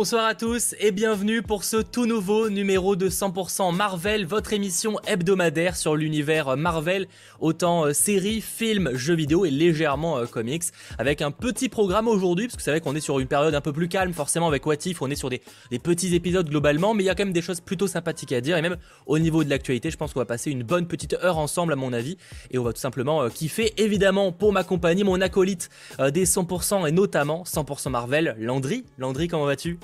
Bonsoir à tous et bienvenue pour ce tout nouveau numéro de 100% Marvel, votre émission hebdomadaire sur l'univers Marvel, autant euh, séries, films, jeux vidéo et légèrement euh, comics, avec un petit programme aujourd'hui, parce que c'est vrai qu'on est sur une période un peu plus calme, forcément avec What If, on est sur des, petits épisodes globalement, mais il y a quand même des choses plutôt sympathiques à dire, et même au niveau de l'actualité, je pense qu'on va passer une bonne petite heure ensemble à mon avis, et on va tout simplement euh, kiffer, évidemment pour ma compagnie, mon acolyte des 100% et notamment 100% Marvel, Landry. Landry, comment vas-tu?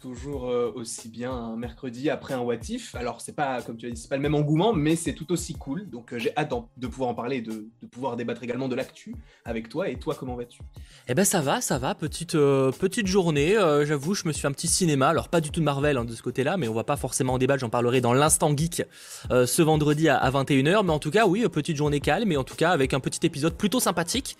toujours euh, aussi bien un mercredi après un What If. Alors, c'est pas, comme tu as dit, c'est pas le même engouement, mais c'est tout aussi cool. Donc, euh, j'ai hâte de pouvoir en parler et de, pouvoir débattre également de l'actu avec toi. Et toi, comment vas-tu? Eh ben, ça va, ça va. Petite, euh, petite journée. J'avoue, je me suis un petit cinéma. Alors, pas du tout de Marvel hein, de ce côté-là, mais on va pas forcément en débattre. J'en parlerai dans l'instant geek ce vendredi à, 21h. Mais en tout cas, oui, petite journée calme. Et en tout cas, avec un petit épisode plutôt sympathique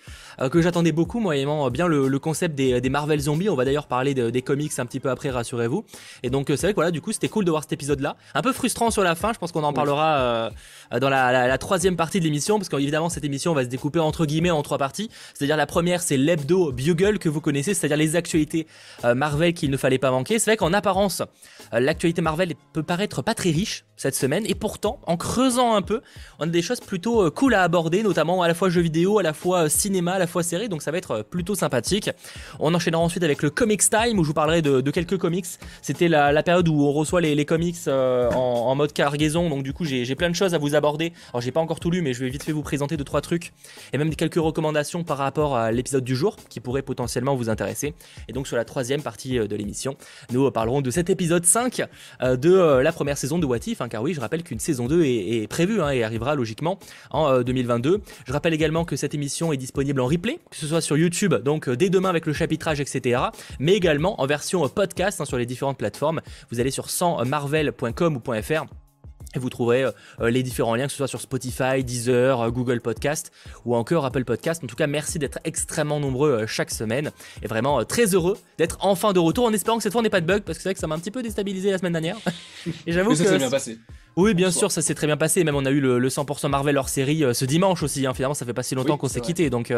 que j'attendais beaucoup, moyennement bien le, concept des, Marvel zombies. On va d'ailleurs parler des comics un petit peu après, rassurez-vous. Et donc, c'est vrai que voilà, du coup, c'était cool de voir cet épisode-là. Un peu frustrant sur la fin, je pense qu'on en parlera euh, dans la, troisième partie de l'émission, parce qu'évidemment, cette émission va se découper entre guillemets en trois parties. C'est-à-dire, la première, c'est l'hebdo Bugle que vous connaissez, c'est-à-dire les actualités euh, Marvel qu'il ne fallait pas manquer. C'est vrai qu'en apparence, euh, l'actualité Marvel peut paraître pas très riche cette semaine, et pourtant, en creusant un peu, on a des choses plutôt cool à aborder, notamment à la fois jeux vidéo, à la fois cinéma, à la fois série, donc ça va être plutôt sympathique. On enchaînera ensuite avec le Comics Time, où je vous parlerai de, de quelques comics c'était la, période où on reçoit les, comics euh, en, mode cargaison, donc du coup j'ai plein de choses à vous aborder. Alors j'ai pas encore tout lu, mais je vais vite fait vous présenter deux trois trucs et même quelques recommandations par rapport à l'épisode du jour qui pourraient potentiellement vous intéresser. Et donc sur la troisième partie euh, de l'émission, nous parlerons de cet épisode 5 euh, de la première saison de What If, hein, car oui, je rappelle qu'une saison 2 est, prévue hein, et arrivera logiquement en 2022. Je rappelle également que cette émission est disponible en replay, que ce soit sur YouTube, donc dès demain avec le chapitrage, etc., mais également en version podcast hein, sur les différentes plateformes. Vous allez sur 100marvel.com ou .fr et vous trouverez euh, euh, les différents liens, que ce soit sur Spotify, Deezer, euh, Google Podcast ou encore Apple Podcast. En tout cas, merci d'être extrêmement nombreux chaque semaine. Et vraiment très heureux d'être enfin de retour en espérant que cette fois on n'ait pas de bug parce que c'est vrai que ça m'a un petit peu déstabilisé la semaine dernière. Et j'avoue que. Ça s'est bien passé. Oui, bien sûr, ça s'est très bien passé. Même on a eu le, 100% Marvel hors série ce dimanche aussi. Hein. Finalement, ça fait pas si longtemps qu'on s'est quitté. Donc,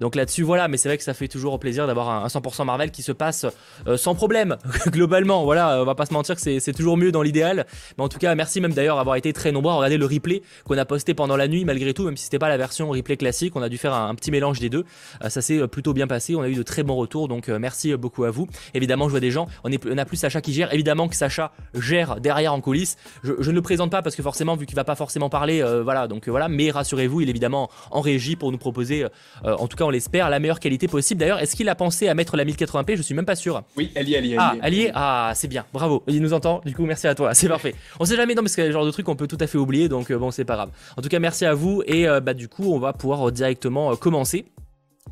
donc là-dessus, voilà, mais c'est vrai que ça fait toujours plaisir d'avoir un, 100% Marvel qui se passe euh, sans problème, globalement. Voilà, on va pas se mentir que c'est toujours mieux dans l'idéal. Mais en tout cas, merci même d'ailleurs d'avoir été très nombreux à regarder le replay qu'on a posté pendant la nuit, malgré tout, même si c'était pas la version replay classique. On a dû faire un, petit mélange des deux. Euh, ça s'est plutôt bien passé. On a eu de très bons retours, donc euh, merci beaucoup à vous. Évidemment, je vois des gens. On, est, a plus Sacha qui gère. Évidemment que Sacha gère derrière en coulisses. Je, ne le présente pas parce que forcément, vu qu'il va pas forcément parler, voilà, donc voilà. Mais rassurez-vous, il est évidemment en régie pour nous proposer, en tout cas, on l'espère, la meilleure qualité possible. D'ailleurs, est-ce qu'il a pensé à mettre la 1080p Je suis même pas sûr. Oui, elle y est, elle y est. Ah, elle y est Ah, c'est bien, bravo. Il nous entend, du coup, merci à toi, c'est parfait. On sait jamais, non, parce qu'il y a le genre de truc qu'on peut tout à fait oublier, donc euh, bon, c'est pas grave. En tout cas, merci à vous, et euh, bah, du coup, on va pouvoir directement euh, commencer.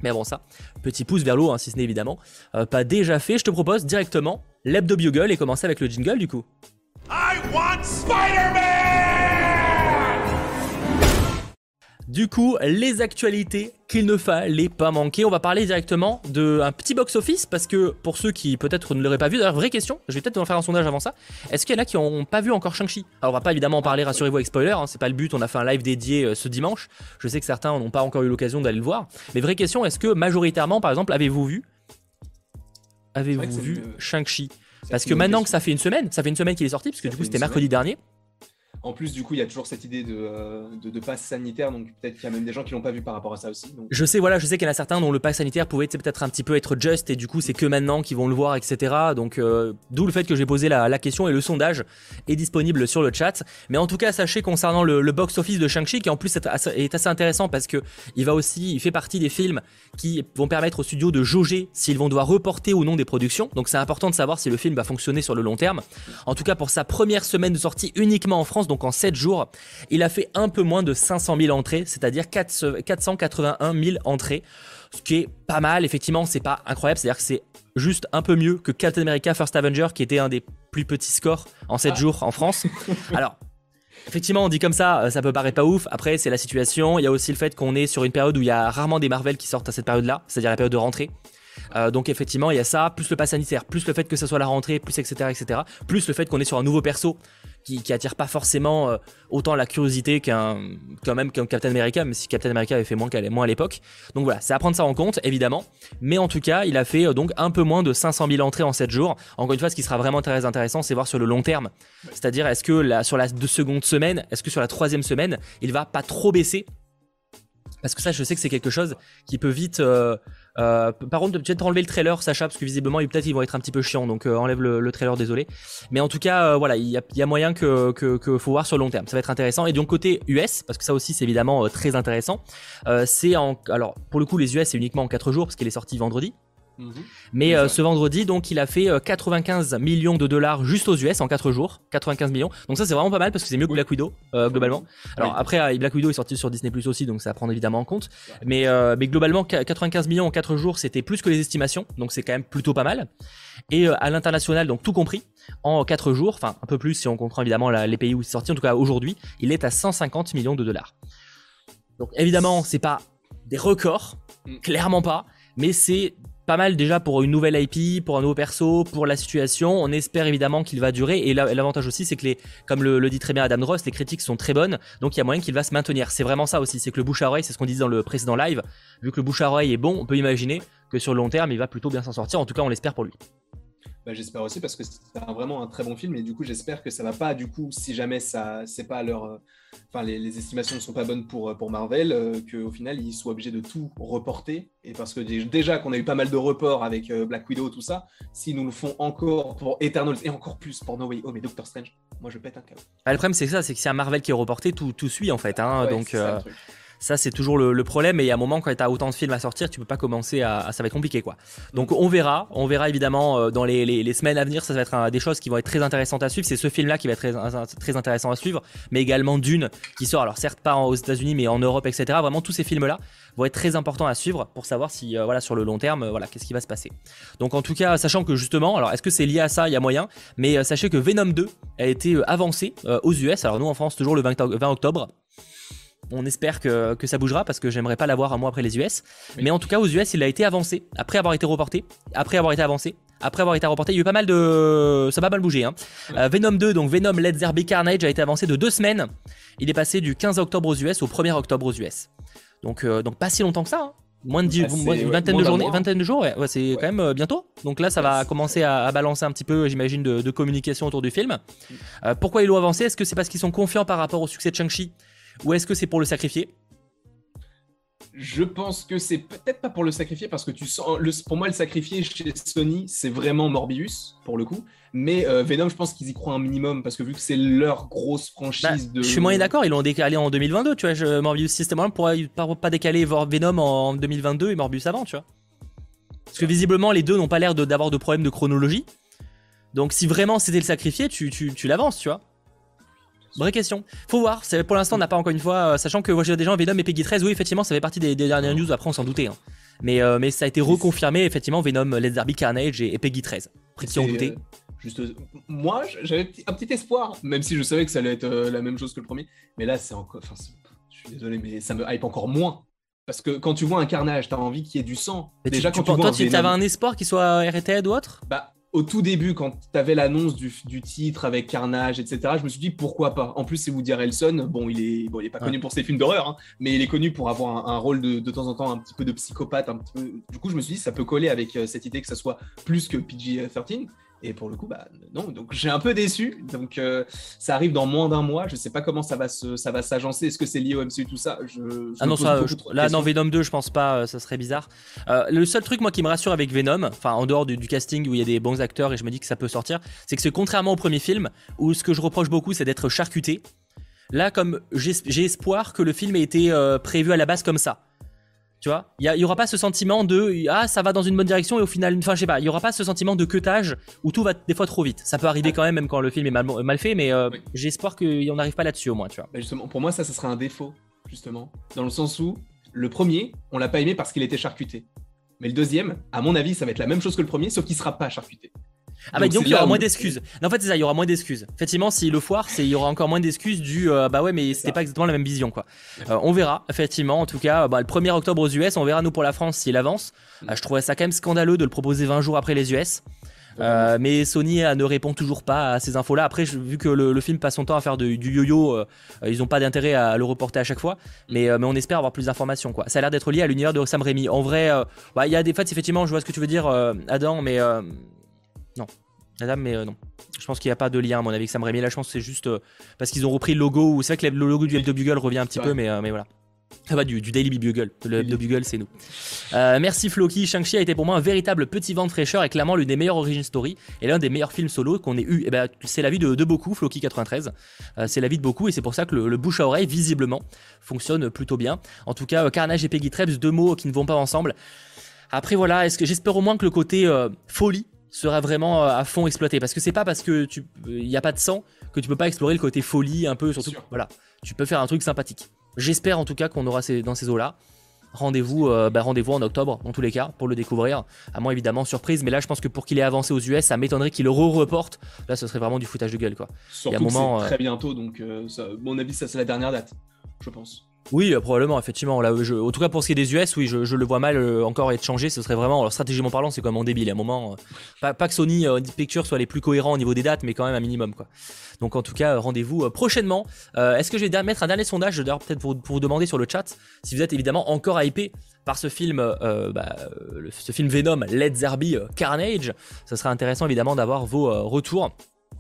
Mais avant ça, petit pouce vers l'eau, hein, si ce n'est évidemment pas déjà fait, je te propose directement l'hebdo bugle et commencer avec le jingle du coup. I want Spider-Man du coup, les actualités qu'il ne fallait pas manquer. On va parler directement d'un petit box-office parce que pour ceux qui peut-être ne l'auraient pas vu, d'ailleurs, vraie question, je vais peut-être en faire un sondage avant ça. Est-ce qu'il y en a qui n'ont pas vu encore Shang-Chi? Alors, on va pas évidemment en parler, rassurez-vous avec spoiler, hein, c'est pas le but. On a fait un live dédié euh, ce dimanche. Je sais que certains n'ont pas encore eu l'occasion d'aller le voir. Mais vraie question, est-ce que majoritairement, par exemple, avez-vous vu Avez-vous vu Shang-Chi? Parce que maintenant que ça fait une semaine, ça fait une semaine qu'il est sorti, parce que du coup c'était mercredi dernier. En plus, du coup, il y a toujours cette idée de, euh, de, passe sanitaire, donc peut-être qu'il y a même des gens qui l'ont pas vu par rapport à ça aussi. Je sais, voilà, je sais qu'il y en a certains dont le pass sanitaire pouvait peut-être un petit peu être just, et du coup, c'est que maintenant qu'ils vont le voir, etc. Donc, euh, d'où le fait que j'ai posé la, question et le sondage est disponible sur le chat. Mais en tout cas, sachez concernant le, box-office de Shang-Chi, qui en plus est assez, intéressant parce que il va aussi, il fait partie des films qui vont permettre aux studios de jauger s'ils vont devoir reporter ou non des productions. Donc, c'est important de savoir si le film va fonctionner sur le long terme. En tout cas, pour sa première semaine de sortie uniquement en France, donc en 7 jours, il a fait un peu moins de 500 000 entrées, c'est-à-dire 481 000 entrées, ce qui est pas mal, effectivement, c'est pas incroyable, c'est-à-dire que c'est juste un peu mieux que Captain America First Avenger, qui était un des plus petits scores en 7 ah. jours en France. Alors, Effectivement, on dit comme ça, ça peut paraître pas ouf. Après, c'est la situation. Il y a aussi le fait qu'on est sur une période où il y a rarement des Marvel qui sortent à cette période-là, c'est-à-dire la période de rentrée. Euh, donc effectivement, il y a ça, plus le pass sanitaire, plus le fait que ça soit la rentrée, plus etc. etc. plus le fait qu'on est sur un nouveau perso qui, attire pas forcément euh, autant la curiosité qu'un quand même qu'un Captain America, même si Captain America avait fait moins, moins à l'époque. Donc voilà, c'est à prendre ça en compte, évidemment. Mais en tout cas, il a fait euh, donc un peu moins de 500 000 entrées en 7 jours. Encore une fois, ce qui sera vraiment très intéressant, c'est voir sur le long terme. C'est-à-dire, est-ce que sur la deux seconde semaine, est-ce que sur la troisième semaine, il va pas trop baisser? Parce que ça, je sais que c'est quelque chose qui peut vite. Euh, par contre, peut-être enlever le trailer, Sacha, parce que visiblement, peut-être ils vont être un petit peu chiants. Donc euh, enlève le, trailer, désolé. Mais en tout cas, voilà, il y a, moyen que, que, faut voir sur le long terme. Ça va être intéressant. Et donc côté US, parce que ça aussi, c'est évidemment très intéressant. c'est en, alors pour le coup, les US, c'est uniquement en 4 jours parce qu'il est sorti vendredi. Mhm. Mais euh, ce vendredi, donc, il a fait 95 euh, millions de dollars juste aux US en 4 jours. 95 millions. Donc ça, c'est vraiment pas mal parce que c'est mieux que Black Widow, euh, globalement. Alors après, Black Widow est sorti sur Disney Plus aussi, donc ça à prendre évidemment en compte. Mais, mais globalement, 95 millions en 4 jours, c'était plus que les estimations. Donc c'est quand même plutôt pas mal. Et à l'international, donc tout compris, en 4 jours, enfin un peu plus si on comprend évidemment les pays où c'est sorti, en tout cas aujourd'hui, il est à 150 millions de dollars. Donc évidemment, c'est pas des records, mm. clairement pas, mais c'est pas mal déjà pour une nouvelle IP, pour un nouveau perso, pour la situation. On espère évidemment qu'il va durer. Et l'avantage aussi, c'est que les, comme le, dit très bien Adam Ross, les critiques sont très bonnes. Donc il y a moyen qu'il va se maintenir. C'est vraiment ça aussi. C'est que le bouche à oreille, c'est ce qu'on disait dans le précédent live. Vu que le bouche à oreille est bon, on peut imaginer que sur le long terme, il va plutôt bien s'en sortir. En tout cas, on l'espère pour lui. Bah, j'espère aussi parce que c'est vraiment un très bon film et du coup j'espère que ça va pas du coup si jamais ça c'est pas leur euh, enfin les, estimations ne sont pas bonnes pour pour Marvel euh, qu'au final ils soient obligés de tout reporter et parce que déjà qu'on a eu pas mal de reports avec euh, Black Widow tout ça s'ils nous le font encore pour Eternals et encore plus pour No Way Home et Doctor Strange moi je pète un câble. Bah, le problème c'est ça c'est que si un Marvel qui est reporté tout, tout suit en fait hein, donc ça, c'est toujours le, problème. Et a un moment, quand tu as autant de films à sortir, tu peux pas commencer à, Ça va être compliqué, quoi. Donc, on verra. On verra évidemment euh, dans les, semaines à venir. Ça va être des choses qui vont être très intéressantes à suivre. C'est ce film-là qui va être très, intéressant à suivre. Mais également Dune, qui sort, alors certes pas aux États-Unis, mais en Europe, etc. Vraiment, tous ces films-là vont être très importants à suivre pour savoir si, euh, voilà, sur le long terme, voilà, qu'est-ce qui va se passer. Donc, en tout cas, sachant que justement, alors, est-ce que c'est lié à ça? Il y a moyen. Mais euh, sachez que Venom 2 a été avancé aux US. Alors, nous, en France, toujours le 20 octobre on espère que, ça bougera parce que j'aimerais pas l'avoir un mois après les US. Mais en tout cas, aux US, il a été avancé après avoir été reporté, après avoir été avancé, après avoir été reporté. Il y a eu pas mal de. Ça va mal bouger. Hein. Euh, Venom 2, donc Venom Let's There Be Carnage, a été avancé de deux semaines. Il est passé du 15 octobre aux US au 1er octobre aux US. Donc, euh, donc pas si longtemps que ça. Hein. Moins de 10, bah, une vingtaine de journées, vingtaine de jours, ouais, c'est quand même euh, bientôt. Donc là, ça va commencer à, balancer un petit peu, j'imagine, de, communication autour du film. pourquoi ils l'ont avancé? Est-ce que c'est parce qu'ils sont confiants par rapport au succès de Shang-Chi? Ou est-ce que c'est pour le sacrifier? Je pense que c'est peut-être pas pour le sacrifier parce que tu sens, le, pour moi le sacrifier chez Sony c'est vraiment Morbius pour le coup, mais euh, Venom je pense qu'ils y croient un minimum parce que vu que c'est leur grosse franchise bah, de. Je suis moyen d'accord, ils l'ont décalé en 2022, tu vois, je, Morbius systématiquement pour pas, décaler Venom en 2022 et Morbius avant, tu vois. Parce que visiblement les deux n'ont pas l'air d'avoir de, problème de chronologie. Donc si vraiment c'était le sacrifier, tu, tu, tu l'avances, tu vois. Vraie question. Faut voir. Pour l'instant, on n'a pas encore une fois, euh, sachant que j'ai des gens Venom et Peggy 13. Oui, effectivement, ça fait partie des, dernières news. Après, on s'en doutait. Hein. Mais, euh, mais ça a été reconfirmé. Effectivement, Venom, Let's Derby, Carnage et, Peggy 13. Après, qui en doutait. Euh, juste, moi, j'avais un petit espoir, même si je savais que ça allait être la même chose que le premier. Mais là, c'est encore. Enfin, je suis désolé, mais ça me hype encore moins. Parce que quand tu vois un carnage, t'as envie qu'il y ait du sang. Déjà, quand tu, vois toi, tu avais un espoir qu'il soit arrêté ou autre? Bah, au tout début, quand tu avais l'annonce du, titre avec Carnage, etc., je me suis dit pourquoi pas? En plus, c'est Woody Harrelson. Bon, il est, bon, il est pas connu pour ses films d'horreur, hein, mais il est connu pour avoir un, rôle de, de, temps en temps un petit peu de psychopathe. Un petit peu... Du coup, je me suis dit ça peut coller avec euh, cette idée que ça soit plus que PG-13. Et pour le coup, bah non. Donc j'ai un peu déçu. Donc euh, ça arrive dans moins d'un mois. Je sais pas comment ça va se, ça va s'agencer. Est-ce que c'est lié au MCU tout ça? Je, Ah non, ça, là non Venom 2, je pense pas. Euh, ça serait bizarre. Euh, le seul truc moi qui me rassure avec Venom, enfin en dehors du, casting où il y a des bons acteurs et je me dis que ça peut sortir, c'est que c'est contrairement au premier film où ce que je reproche beaucoup c'est d'être charcuté. Là, comme j'ai espoir que le film ait été prévu à la base comme ça. Tu vois, il y, aura pas ce sentiment de ah ça va dans une bonne direction et au final, enfin je sais pas, il y aura pas ce sentiment de cutage où tout va des fois trop vite. Ça peut arriver quand même, même quand le film est mal, mal fait, mais euh, j'ai espoir qu'on n'arrive pas là-dessus au moins, tu vois. Bah, justement, pour moi ça, ça serait un défaut justement, dans le sens où le premier, on l'a pas aimé parce qu'il était charcuté, mais le deuxième, à mon avis, ça va être la même chose que le premier, sauf qu'il sera pas charcuté. Ah bah donc il y aura moins d'excuses. en fait c'est ça, il y aura moins d'excuses. Effectivement, s'il le foire, c'est il y aura encore moins d'excuses du euh, bah ouais mais c'était pas exactement la même vision quoi. Euh, on verra effectivement. En tout cas, bah, le 1er octobre aux US, on verra nous pour la France s'il avance. Mm. Euh, je trouvais ça quand même scandaleux de le proposer 20 jours après les US. mais Sony ne répond toujours pas à ces infos-là. Après, vu que le, film passe son temps à faire du yo-yo, ils n'ont pas d'intérêt à le reporter à chaque fois. Mais, mais on espère avoir plus d'informations. Quoi. Ça a l'air d'être lié à l'univers de Sam Raimi. En vrai, bah, il y a des faits, effectivement, je vois ce que tu veux dire, Adam, mais non. Madame, mais euh, non. Je pense qu'il n'y a pas de lien, à mon avis, avec Sam Raimi. Là, je pense que c'est juste euh, parce qu'ils ont repris le logo. C'est vrai que le logo du Hebdo Bugle revient un petit peu, mais, euh, mais voilà. Ça va du, Daily Bugle. Le Hebdo Bugle, c'est nous. merci Floki. Shang-Chi a été pour moi un véritable petit vent de fraîcheur et clairement l'une des meilleures origin story et l'un des meilleurs films solo qu'on ait eu. Et eh ben, c'est l'avis de, de beaucoup, Floki 93. c'est l'avis de beaucoup et c'est pour ça que le, bouche à oreille, visiblement, fonctionne plutôt bien. En tout cas, Carnage et Peggy Trebs, deux mots qui ne vont pas ensemble. Après voilà, est-ce que j'espère au moins que le côté folie sera vraiment euh, à fond exploité. Parce que c'est pas parce que tu il n'y a pas de sang que tu peux pas explorer le côté folie un peu, surtout. Voilà, tu peux faire un truc sympathique. J'espère en tout cas qu'on aura ces, dans ces eaux-là. Rendez-vous euh, bah, rendez-vous en octobre, dans tous les cas, pour le découvrir. À moins évidemment surprise, mais là je pense que pour qu'il ait avancé aux US, ça m'étonnerait qu'il le re-reporte. Là, ce serait vraiment du foutage de gueule, quoi. Surtout un moment, très bientôt, donc euh, mon avis, ça c'est la dernière date, je pense. Oui, euh, probablement, effectivement. Là, je, en tout cas, pour ce qui est des US, oui, je, le vois mal euh, encore être changé. Ce serait vraiment, alors, stratégiquement parlant, c'est quand même en débile. À un moment, euh, pas, que Sony Pictures soit les plus cohérents au niveau des dates, mais quand même un minimum, quoi. Donc, en tout cas, rendez-vous prochainement. Est-ce que je vais mettre un dernier sondage, d'ailleurs, peut-être pour, vous demander sur le chat, si vous êtes évidemment encore hypé par ce film, bah, ce film Venom, Led Zerby Carnage. Ce serait intéressant, évidemment, d'avoir vos retours.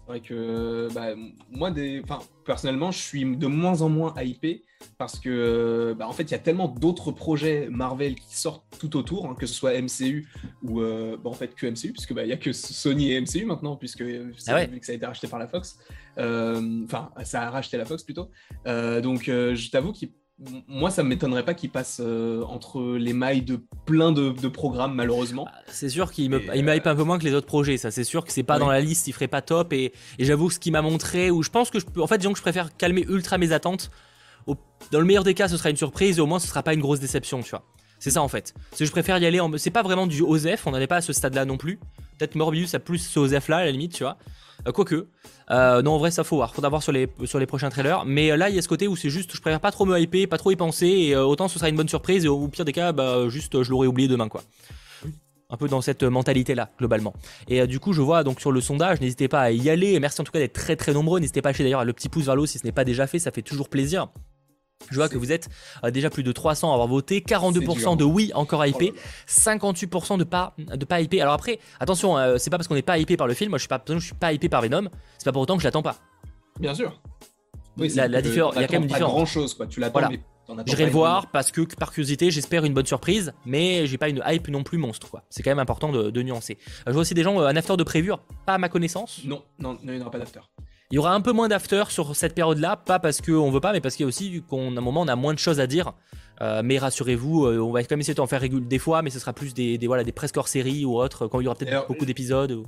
C'est vrai que bah, moi, des... personnellement, je suis de moins en moins hypé parce que bah, en fait il y a tellement d'autres projets Marvel qui sortent tout autour, hein, que ce soit MCU ou euh, bah, en fait que MCU, puisque il n'y a que Sony et MCU maintenant, puisque ah ça a été racheté par la Fox. Euh, enfin, ça a racheté la Fox plutôt. Euh, donc je t'avoue que moi, ça ne m'étonnerait pas qu'il passe entre les mailles de plein de, programmes, malheureusement. Ah, c'est sûr qu'il me, hype un peu moins que les autres projets. Ça, c'est sûr que c'est pas dans la liste, il ferait pas top. Et, j'avoue ce qu'il m'a montré, ou je pense que je peux, en fait, disons que je préfère calmer ultra mes attentes dans le meilleur des cas, ce sera une surprise et au moins ce sera pas une grosse déception, tu vois. C'est ça en fait. C'est je préfère y aller en. C'est pas vraiment du OZEF, on n'en est pas à ce stade-là non plus. Peut-être Morbius a plus ce OZEF là à la limite, tu vois. Euh, quoique. Euh, non, en vrai, ça faut voir. Faudra voir sur les, prochains trailers. Mais euh, là, il y a ce côté où c'est juste, je préfère pas trop me hyper, pas trop y penser. Et autant ce sera une bonne surprise. Et au pire des cas, bah, juste, je l'aurais oublié demain, quoi un peu dans cette mentalité là globalement. Et du coup je vois donc sur le sondage, n'hésitez pas à y aller, merci en tout cas d'être très très nombreux, n'hésitez pas à lâcher d'ailleurs le petit pouce vers le haut si ce n'est pas déjà fait, ça fait toujours plaisir. Je vois que vous êtes euh, déjà plus de 300 à avoir voté, 42% de oui encore hypé, 58% de pas de pas hypé. Alors après, attention, euh, c'est pas parce qu'on n'est pas hypé par le film, moi je suis pas je suis pas hypé par Venom, c'est pas pour autant que je l'attends pas. Bien sûr. Oui, la, différence, il y a quand même une différence. grand chose quoi, tu l'attends voilà. J'irai le voir parce que par curiosité, j'espère une bonne surprise, mais j'ai pas une hype non plus monstre quoi. C'est quand même important de, nuancer. Je vois aussi des gens, euh, un after de prévu, pas à ma connaissance. Non, non, il n'y aura pas d'after. Il y aura un peu moins d'after sur cette période-là, pas parce qu'on veut pas, mais parce qu'il y a aussi qu'un moment on a moins de choses à dire. Euh, mais rassurez-vous, euh, on va quand même essayer d'en faire régulier des fois, mais ce sera plus des, voilà, des presque hors série ou autre, quand il y aura peut-être beaucoup d'épisodes.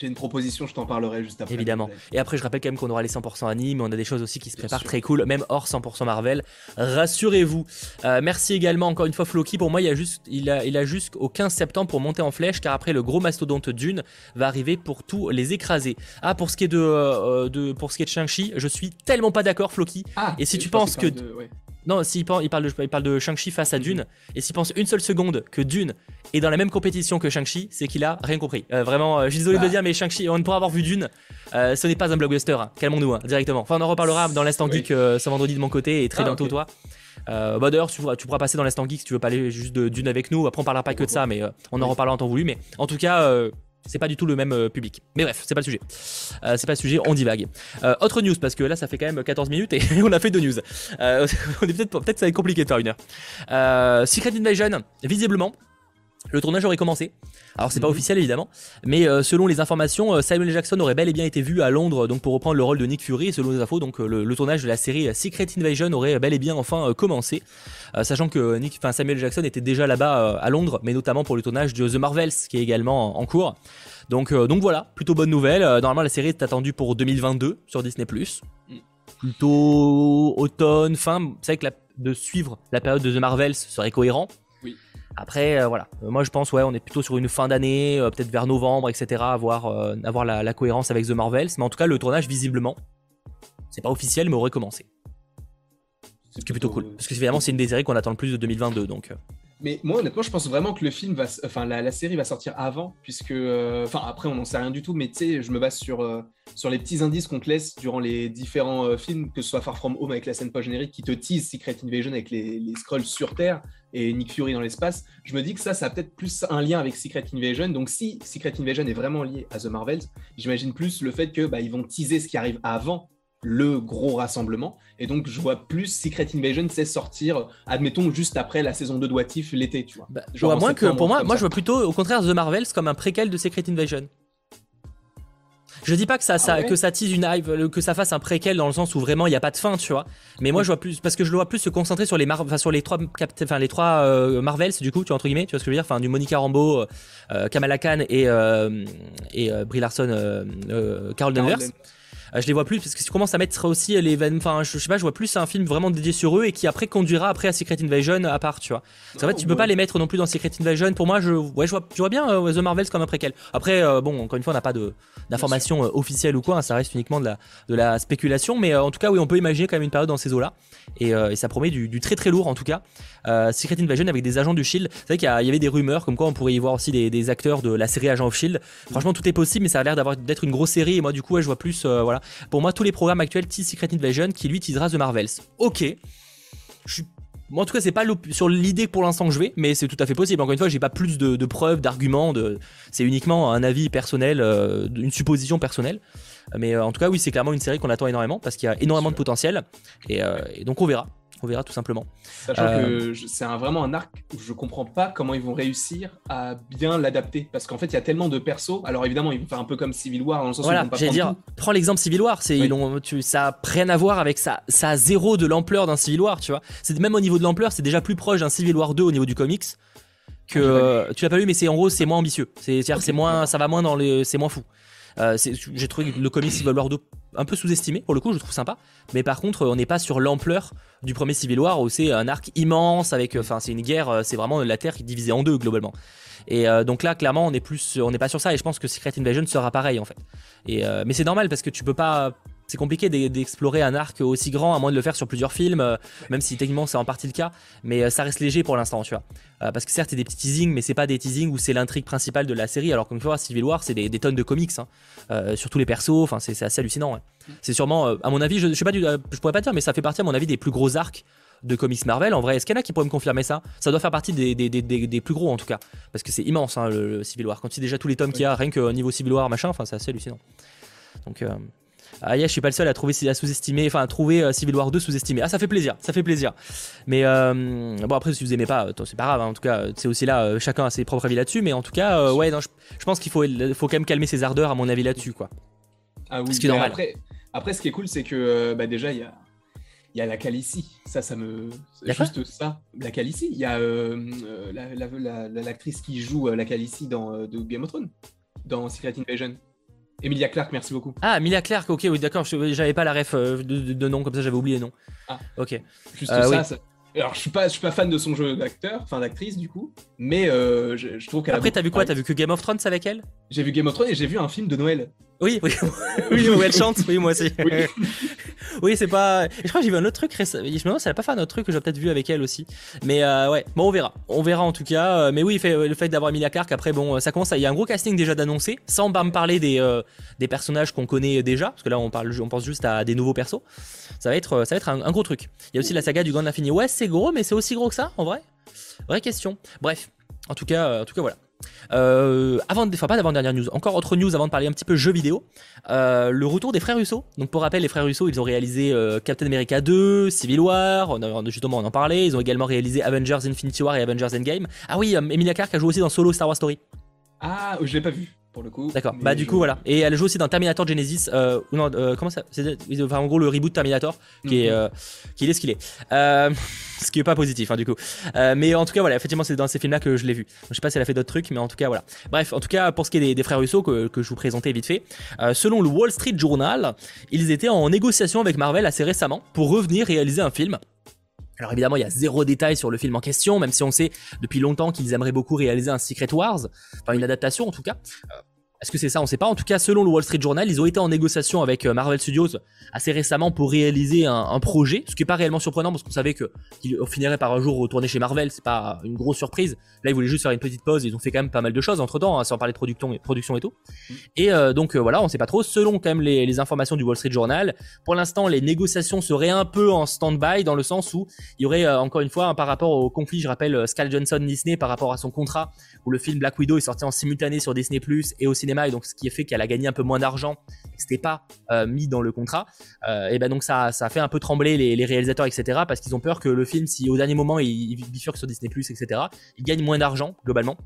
J'ai une proposition, je t'en parlerai juste après. Évidemment. Et après, je rappelle quand même qu'on aura les 100% anime, on a des choses aussi qui se préparent très cool, même hors 100% Marvel. Rassurez-vous. Euh, merci également encore une fois Floki. Pour moi, il a juste, il a, il a jusqu'au 15 septembre pour monter en flèche, car après le gros mastodonte Dune va arriver pour tous les écraser. Ah, pour ce qui est de, euh, de pour ce qui est de Shang-Chi, je suis tellement pas d'accord Floki. Ah, et si tu penses que non, s'il parle, il parle de, il parle de Shang-Chi face à mhm. Dune, et s'il pense une seule seconde que Dune est dans la même compétition que Shang-Chi, c'est qu'il a rien compris. Euh, vraiment, euh, je suis désolé de le bah. dire, mais Shang-Chi, on pourra avoir vu Dune, euh, ce n'est pas un blockbuster. Hein. Calmons-nous, hein, directement. Enfin, on en reparlera dans l'instant geek ce vendredi de mon côté, et très ah, bientôt toi. bah d'ailleurs, tu, pourras passer dans l'instant geek si tu veux pas aller juste de Dune avec nous. Après, on parlera pas que de ça, mais on en reparlera en temps voulu. Mais en tout cas, c'est pas du tout le même euh, public. Mais bref, c'est pas le sujet. Euh, c'est pas le sujet, on divague. Euh, autre news, parce que là, ça fait quand même 14 minutes et on a fait deux news. on est peut-être, peut-être ça va être compliqué de faire une heure. Secret Invasion, visiblement, le tournage aurait commencé. Alors c'est pas mhm. officiel évidemment, mais euh, selon les informations, euh, Samuel Jackson aurait bel et bien été vu à Londres donc pour reprendre le rôle de Nick Fury. Et selon les infos, donc euh, le, tournage de la série Secret Invasion aurait bel et bien enfin commencé, sachant que Nick, enfin Samuel Jackson était déjà là-bas à Londres, mais notamment pour le tournage de The Marvels qui est également en, cours. Donc donc voilà, plutôt bonne nouvelle. normalement la série est attendue pour 2022 sur Disney+. Plutôt automne, fin. C'est vrai que de suivre la période de The Marvels serait cohérent. Après, voilà. moi, je pense, ouais, on est plutôt sur une fin d'année, peut-être vers novembre, etc. Avoir, avoir la, cohérence avec The Marvels. Mais en tout cas, le tournage, visiblement, c'est pas officiel, mais aurait commencé. Ce qui est plutôt cool. Parce que évidemment, c'est une des séries qu'on attend le plus de 2022. Donc. Mais moi, honnêtement, je pense vraiment que le film va, enfin, la, série va sortir avant, puisque, euh, enfin, après, on n'en sait rien du tout, mais tu sais, je me base sur, euh, sur les petits indices qu'on te laisse durant les différents euh, films, que ce soit Far From Home avec la scène post-générique qui te tease Secret Invasion avec les, les scrolls sur Terre et Nick Fury dans l'espace. Je me dis que ça, ça a peut-être plus un lien avec Secret Invasion. Donc, si Secret Invasion est vraiment lié à The Marvels, j'imagine plus le fait que bah, vont teaser ce qui arrive avant le gros rassemblement. Et donc, je vois plus Secret Invasion, c'est sortir, admettons, juste après la saison 2 de What l'été, tu vois. Bah, Genre moins que, pour moi, moi je vois plutôt, au contraire, The Marvels comme un préquel de Secret Invasion. Je dis pas que ça, ça ah que ça tease une hype, que ça fasse un préquel dans le sens où vraiment il n'y a pas de fin, tu vois. Mais moi je vois plus parce que je le vois plus se concentrer sur les sur les trois enfin les trois euh, Marvels du coup, tu vois entre guillemets, tu vois ce que je veux dire, enfin du Monica Rambeau, euh, Kamala Khan et euh, et Brie Larson, Carol Danvers. Euh, je les vois plus parce que tu commences à mettre aussi les enfin je, sais pas, je vois plus un film vraiment dédié sur eux et qui après conduira après à Secret Invasion à part, tu vois. en fait, tu peux pas les mettre non plus dans Secret Invasion. Pour moi, je, ouais, je vois, bien euh, The Marvels comme un préquel. Après, euh, bon, encore une fois, on n'a pas de d'informations officielles ou quoi, hein, ça reste uniquement de la de la spéculation, mais en tout cas, oui, on peut imaginer quand même une période dans ces eaux-là et, ça promet du, très très lourd en tout cas. Secret Invasion avec des agents du Shield. C'est vrai qu'il y, avait des rumeurs comme quoi on pourrait y voir aussi des, acteurs de la série Agents of Shield. Franchement, tout est possible, mais ça a l'air d'avoir d'être une grosse série et moi du coup, je vois plus, voilà, pour moi, tous les programmes actuels tease Secret Invasion qui lui teasera The Marvels. Ok. Je Moi, en tout cas, c'est pas sur l'idée pour l'instant que je vais, mais c'est tout à fait possible. Encore une fois, j'ai pas plus de, preuves, d'arguments. De... C'est uniquement un avis personnel, euh, une supposition personnelle. Mais euh, en tout cas, oui, c'est clairement une série qu'on attend énormément parce qu'il y a énormément de potentiel. et euh, donc, on verra on verra tout simplement. Sachant que euh, c'est vraiment un arc où je comprends pas comment ils vont réussir à bien l'adapter. Parce qu'en fait, il y a tellement de persos. Alors évidemment, ils vont faire un peu comme Civil War, dans le sens voilà, où j'allais dire, prends l'exemple Civil War. C'est, ça a rien à voir avec ça. Ça a zéro de l'ampleur d'un Civil War, tu vois. C'est même au niveau de l'ampleur, c'est déjà plus proche d'un Civil War 2 au niveau du comics que ah, euh, tu l'as pas lu mais c'est en gros c'est moins ambitieux c'est c'est moins ça va moins dans les c'est moins fou euh, j'ai trouvé le comics Civil War 2 un peu sous-estimé pour le coup, je trouve sympa. Mais par contre, on n'est pas sur l'ampleur du premier Civil War où c'est un arc immense avec, enfin, c'est une guerre, euh, c'est vraiment la Terre qui est divisée en deux globalement. Et euh, donc là, clairement, on n'est plus, on n'est pas sur ça. Et je pense que Secret Invasion sera pareil en fait. Et mais c'est normal parce que tu peux pas c'est compliqué d'explorer un arc aussi grand à moins de le faire sur plusieurs films, euh, même si techniquement c'est en partie le cas, mais euh, ça reste léger pour l'instant, tu vois. Euh, parce que certes, c'est des petits teasings, mais c'est pas des teasings où c'est l'intrigue principale de la série, alors qu'une fois, Civil War, c'est des, tonnes de comics, hein, sur tous les persos, enfin, c'est assez hallucinant. C'est sûrement, à mon avis, je, sais pas, je pourrais pas dire, mais ça fait partie, à mon avis, des plus gros arcs de comics Marvel. En vrai, est-ce qu'il y en a qui pourraient me confirmer ça? Ça doit faire partie des, plus gros en tout cas. Parce que c'est immense hein, le, Civil War. Quand tu déjà tous les tomes qu'il y a, rien que niveau Civil War, machin, c'est assez hallucinant. Donc, yeah, je suis pas le seul à trouver à sous-estimer, enfin à trouver euh, Civil War 2 sous-estimé. Ah ça fait plaisir, ça fait plaisir. Mais euh, bon après si vous aimez pas, c'est pas grave. Hein. en tout cas c'est aussi là, euh, chacun a ses propres avis là-dessus. Mais en tout cas ouais, non, je, pense qu'il faut, faut quand même calmer ses ardeurs à mon avis là-dessus quoi. Ah oui. Ce qui est normal. Après, après ce qui est cool c'est que bah, déjà il y a il y a la Calicie, ça, ça me. Juste ça, la Calicie. Il y a l'actrice qui joue la Calicie dans de Game of Thrones, dans Secret Invasion. Emilia Clarke, merci beaucoup. Ah, Emilia Clarke, ok, oui, d'accord, j'avais pas la ref euh, de, nom, comme ça j'avais oublié le nom. Ah, ok. Juste euh, ça, Alors, je suis pas, je suis pas fan de son jeu d'acteur, enfin d'actrice du coup, mais euh, je, trouve qu'elle. Après, t'as vu quoi? T'as vu que Game of Thrones avec elle? J'ai vu Game of Thrones et j'ai vu un film de Noël. Oui, oui, oui, où elle chante, oui, moi aussi. Oui, c'est pas. je crois que j'ai vu un autre truc récemment. Je me demande si elle a pas fait un autre truc que j'ai peut-être vu avec elle aussi. Mais euh, ouais, bon, on verra. On verra en tout cas. Euh, mais oui, le fait d'avoir Emilia Clarke, après, bon, ça commence. Il y a un gros casting déjà d'annoncé, sans me parler des, euh, des personnages qu'on connaît déjà, parce que là, on, parle, on pense juste à des nouveaux persos. Ça va être, ça va être un, gros truc. Il y a aussi la saga du Grand Infini. Ouais, c'est gros, mais c'est aussi gros que ça, en vrai. Vraie question. Bref, en tout cas, en tout cas, voilà. Euh, avant, enfin pas d'avant dernière news, encore autre news avant de parler un petit peu jeux vidéo. Euh, le retour des frères Russo. Donc pour rappel, les frères Russo, ils ont réalisé euh, Captain America 2, Civil War, on justement on en parlait. Ils ont également réalisé Avengers Infinity War et Avengers Endgame. Ah oui, Emilia Clarke a joué aussi dans Solo Star Wars Story. Ah, je l'ai pas vu pour le coup. D'accord. Bah du coup voilà. Et elle joue aussi dans Terminator Genesis. Euh, non, euh, comment ça Enfin en gros le reboot Terminator qui est mhm. euh, qui est ce qu'il est. Ce qui est pas positif hein, du coup. mais en tout cas voilà, effectivement c'est dans ces films là que je l'ai vu. Je sais pas si elle a fait d'autres trucs, mais en tout cas voilà. Bref, en tout cas pour ce qui est des, frères Russo que, que, je vous présentais vite fait, selon le Wall Street Journal, ils étaient en négociation avec Marvel assez récemment pour revenir réaliser un film Alors évidemment, il y a zéro détail sur le film en question, même si on sait depuis longtemps qu'ils aimeraient beaucoup réaliser un Secret Wars, enfin une adaptation en tout cas. Est-ce que c'est ça? On ne sait pas. En tout cas, selon le Wall Street Journal, ils ont été en négociation avec euh, Marvel Studios assez récemment pour réaliser un, projet, ce qui est pas réellement surprenant parce qu'on savait que qu'ils finirait par un jour retourner chez Marvel. C'est pas une grosse surprise. Là, ils voulaient juste faire une petite pause. Ils ont fait quand même pas mal de choses entre temps, hein, sans parler de production et, production et tout. Et euh, donc euh, voilà, on sait pas trop. Selon quand même les, les informations du Wall Street Journal, pour l'instant, les négociations seraient un peu en stand-by dans le sens où il y aurait encore une fois par rapport au conflit, je rappelle, Scal Johnson Disney par rapport à son contrat où le film Black Widow est sorti en simultané sur Disney Plus et au cinéma et donc ce qui a fait qu'elle a gagné un peu moins d'argent c'était pas euh, mis dans le contrat. Euh, et ben donc ça ça fait un peu trembler les, réalisateurs etc parce qu'ils ont peur que le film si au dernier moment il, il bifurque sur Disney Plus etc il gagne moins d'argent globalement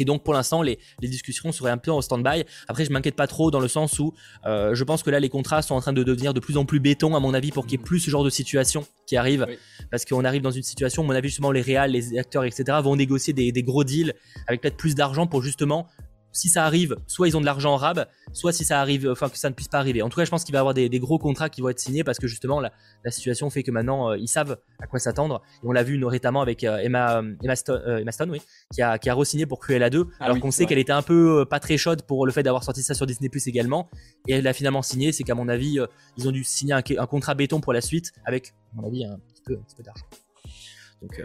et donc pour l'instant, les, discussions seraient un peu en stand-by. Après, je m'inquiète pas trop dans le sens où euh, je pense que là, les contrats sont en train de devenir de plus en plus béton, à mon avis, pour qu'il n'y ait plus ce genre de situation qui arrive. Parce qu'on arrive dans une situation, à mon avis, justement, les réals, les acteurs, etc., vont négocier des, des gros deals avec peut-être plus d'argent pour justement si ça arrive, soit ils ont de l'argent en rab, soit si ça arrive, enfin que ça ne puisse pas arriver. En tout cas, je pense qu'il va y avoir des, gros contrats qui vont être signés parce que justement la, situation fait que maintenant euh, ils savent à quoi s'attendre. Et on l'a vu récemment avec euh, Emma, Emma, Stone, euh, Emma Stone oui, qui a, qui a re-signé pour Cruella 2, ah alors qu'on sait qu'elle était un peu pas très chaude pour le fait d'avoir sorti ça sur Disney Plus également. Et elle a finalement signé, c'est qu'à mon avis, ils ont dû signer un, un, contrat béton pour la suite avec, à mon avis, un petit peu, peu d'argent. Donc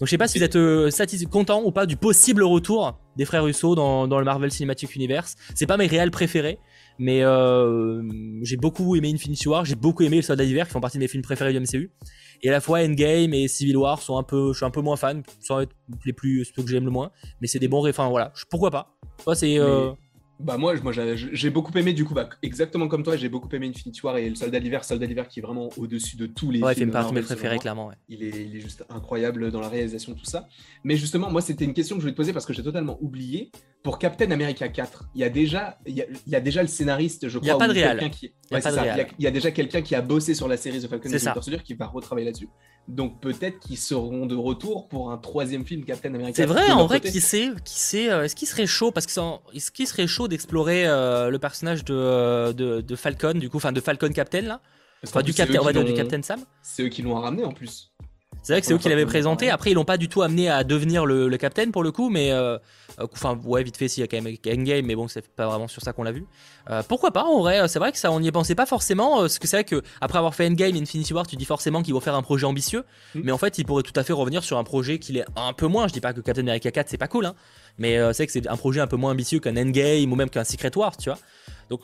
donc je sais pas si vous êtes content ou pas du possible retour des frères Russo dans, le Marvel Cinematic Universe. C'est pas mes réels préférés, mais euh, j'ai beaucoup aimé Infinity War, j'ai beaucoup aimé le Soldat d'hiver qui font partie de mes films préférés du MCU. Et à la fois Endgame et Civil War sont un peu, je suis un peu moins fan, sans être les plus ceux que j'aime le moins, mais c'est des bons, enfin voilà, pourquoi pas? c'est euh, bah moi, moi j'ai beaucoup aimé du coup, bah, exactement comme toi, j'ai beaucoup aimé Infinity War et le Soldat d'hiver, Soldat d'hiver qui est vraiment au-dessus de tous les ouais, films. il fait partie de mes préférés clairement. Ouais. Il, est, il est juste incroyable dans la réalisation tout ça. Mais justement, moi c'était une question que je voulais te poser parce que j'ai totalement oublié. Pour Captain America 4, il y a déjà, il y a, il y a déjà le scénariste, je crois. Il n'y a pas de. Qui... Il, y a, déjà quelqu'un qui a bossé sur la série The Falcon the Winter Soldier qui va retravailler là-dessus. Donc peut-être qu'ils seront de retour pour un troisième film Captain America. C'est vrai, en vrai, qui sait, qui sait, euh, est-ce qu'il serait chaud? Parce que est-ce qu'il serait chaud d'explorer euh, le personnage de, de, Falcon, du coup, enfin de Falcon Captain là, enfin du Captain, du Captain Sam. C'est eux qui l'ont ramené en plus. C'est vrai que c'est eux qui l'avaient présenté. Après, ils l'ont pas du tout amené à devenir le, le capitaine pour le coup, mais euh, euh, enfin, ouais, vite fait, s'il y a quand même Endgame, mais bon, c'est pas vraiment sur ça qu'on l'a vu. Euh, pourquoi pas En vrai, c'est vrai que ça, on n'y pensait pas forcément. Parce que c'est vrai que après avoir fait Endgame, Infinity War, tu dis forcément qu'ils vont faire un projet ambitieux, mm. mais en fait, ils pourraient tout à fait revenir sur un projet qui est un peu moins. Je dis pas que Captain America 4 c'est pas cool, hein, mais c'est vrai que c'est un projet un peu moins ambitieux qu'un Endgame ou même qu'un Secret Wars, tu vois. Donc,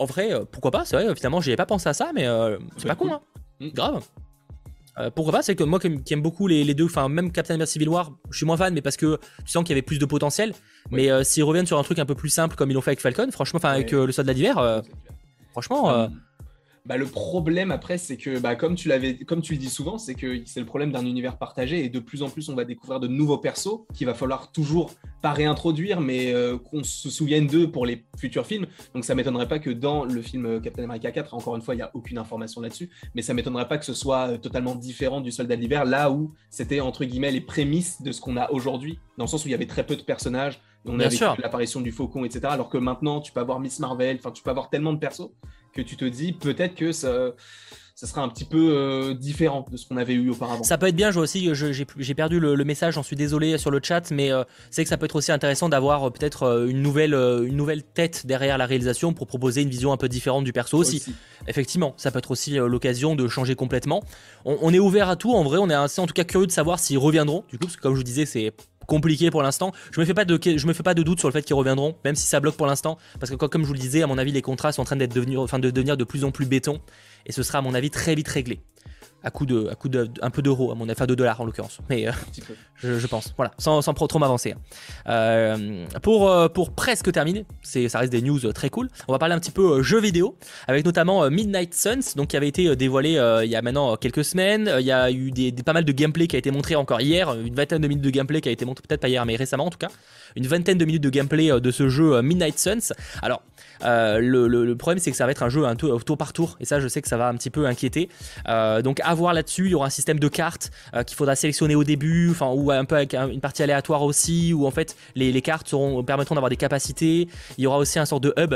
en vrai, pourquoi pas C'est vrai, finalement, j'y avais pas pensé à ça, mais c'est pas con, hein. Grave. Euh, pourquoi pas C'est que moi qui aime beaucoup les, deux, enfin même Captain America Civil War, je suis moins fan, mais parce que tu sens qu'il y avait plus de potentiel. Mais euh, s'ils reviennent sur un truc un peu plus simple comme ils l'ont fait avec Falcon, franchement, enfin avec euh, le soldat d'hiver, franchement. Bah, le problème après, c'est que bah, comme tu l'avais, comme tu le dis souvent, c'est que c'est le problème d'un univers partagé et de plus en plus on va découvrir de nouveaux persos qu'il va falloir toujours pas réintroduire, mais euh, qu'on se souvienne d'eux pour les futurs films. Donc ça m'étonnerait pas que dans le film Captain America 4, encore une fois, il n'y a aucune information là-dessus, mais ça m'étonnerait pas que ce soit euh, totalement différent du Soldat d'hiver, là où c'était entre guillemets les prémices de ce qu'on a aujourd'hui, dans le sens où il y avait très peu de personnages, on a l'apparition du Faucon, etc. Alors que maintenant, tu peux avoir Miss Marvel, enfin, tu peux avoir tellement de persos que tu te dis peut-être que ça, ça sera un petit peu euh, différent de ce qu'on avait eu auparavant. Ça peut être bien, je aussi, j'ai perdu le, message, j'en suis désolé sur le chat, mais euh, c'est que ça peut être aussi intéressant d'avoir euh, peut-être une, nouvelle, une nouvelle tête derrière la réalisation pour proposer une vision un peu différente du perso aussi. Effectivement, ça peut être aussi l'occasion de changer complètement. On, on, est ouvert à tout, en vrai, on est assez en tout cas curieux de savoir s'ils reviendront, du coup, parce que comme je vous disais, c'est compliqué pour l'instant. Je me fais pas de me fais pas de doute sur le fait qu'ils reviendront, même si ça bloque pour l'instant, parce que comme je vous le disais, à mon avis, les contrats sont en train d'être de devenir de plus en plus béton, et ce sera à mon avis très vite réglé à coup de, à coup de, un peu d'euros, à mon avis, enfin de dollars en l'occurrence, mais euh, je, pense, voilà, sans, sans trop m'avancer. Hein. Euh, pour, euh, pour presque terminer, c'est, ça reste des news très cool. On va parler un petit peu jeux vidéo, avec notamment Midnight Suns, donc qui avait été dévoilé il y a maintenant quelques semaines. Il y a eu des, pas mal de gameplay qui a été montré encore hier, une vingtaine de minutes de gameplay qui a été montré, peut-être pas hier, mais récemment en tout cas, une vingtaine de minutes de gameplay de ce jeu Midnight Suns. Alors, le, problème c'est que ça va être un jeu un tour, tour par tour, et ça je sais que ça va un petit peu inquiéter. donc à voir là-dessus. Il y aura un système de cartes euh, qu'il faudra sélectionner au début, enfin ou un peu avec une partie aléatoire aussi, où en fait les, cartes permettront d'avoir des capacités. Il y aura aussi un sort de hub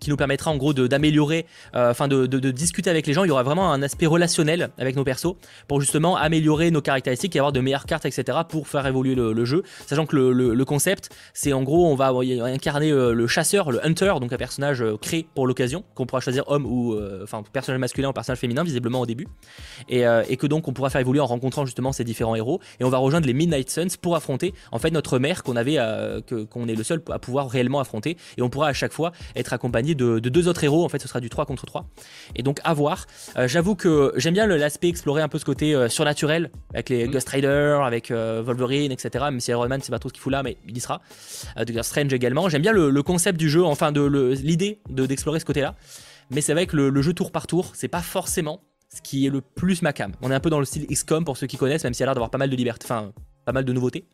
qui nous permettra en gros d'améliorer, euh, enfin de, discuter avec les gens. Il y aura vraiment un aspect relationnel avec nos persos pour justement améliorer nos caractéristiques et avoir de meilleures cartes, etc. pour faire évoluer le, jeu. Sachant que le, concept, c'est en gros, on va incarner le chasseur, le hunter, donc un personnage créé pour l'occasion, qu'on pourra choisir homme ou enfin personnage masculin ou personnage féminin visiblement au début, et, que donc on pourra faire évoluer en rencontrant justement ces différents héros. Et on va rejoindre les Midnight Suns pour affronter en fait notre mère qu'on avait, euh, qu'on est le seul à pouvoir réellement affronter. Et on pourra à chaque fois être accompagné de, deux autres héros. En fait, ce sera du 3 contre 3. Et donc à voir. Euh, j'avoue que j'aime bien l'aspect explorer un peu ce côté euh, surnaturel avec les mm. Ghost Rider, avec Wolverine, etc. Même si Iron Man c'est pas trop ce qu'il fout là, mais il y sera. de Strange également. J'aime bien le, concept du jeu, enfin de l'idée d'explorer ce côté-là. Mais c'est vrai que le, le, jeu tour par tour, c'est pas forcément ce qui est le plus ma cam. On est un peu dans le style XCOM pour ceux qui connaissent, même s'il y a l'air d'avoir pas mal de liberté, enfin pas mal de nouveautés.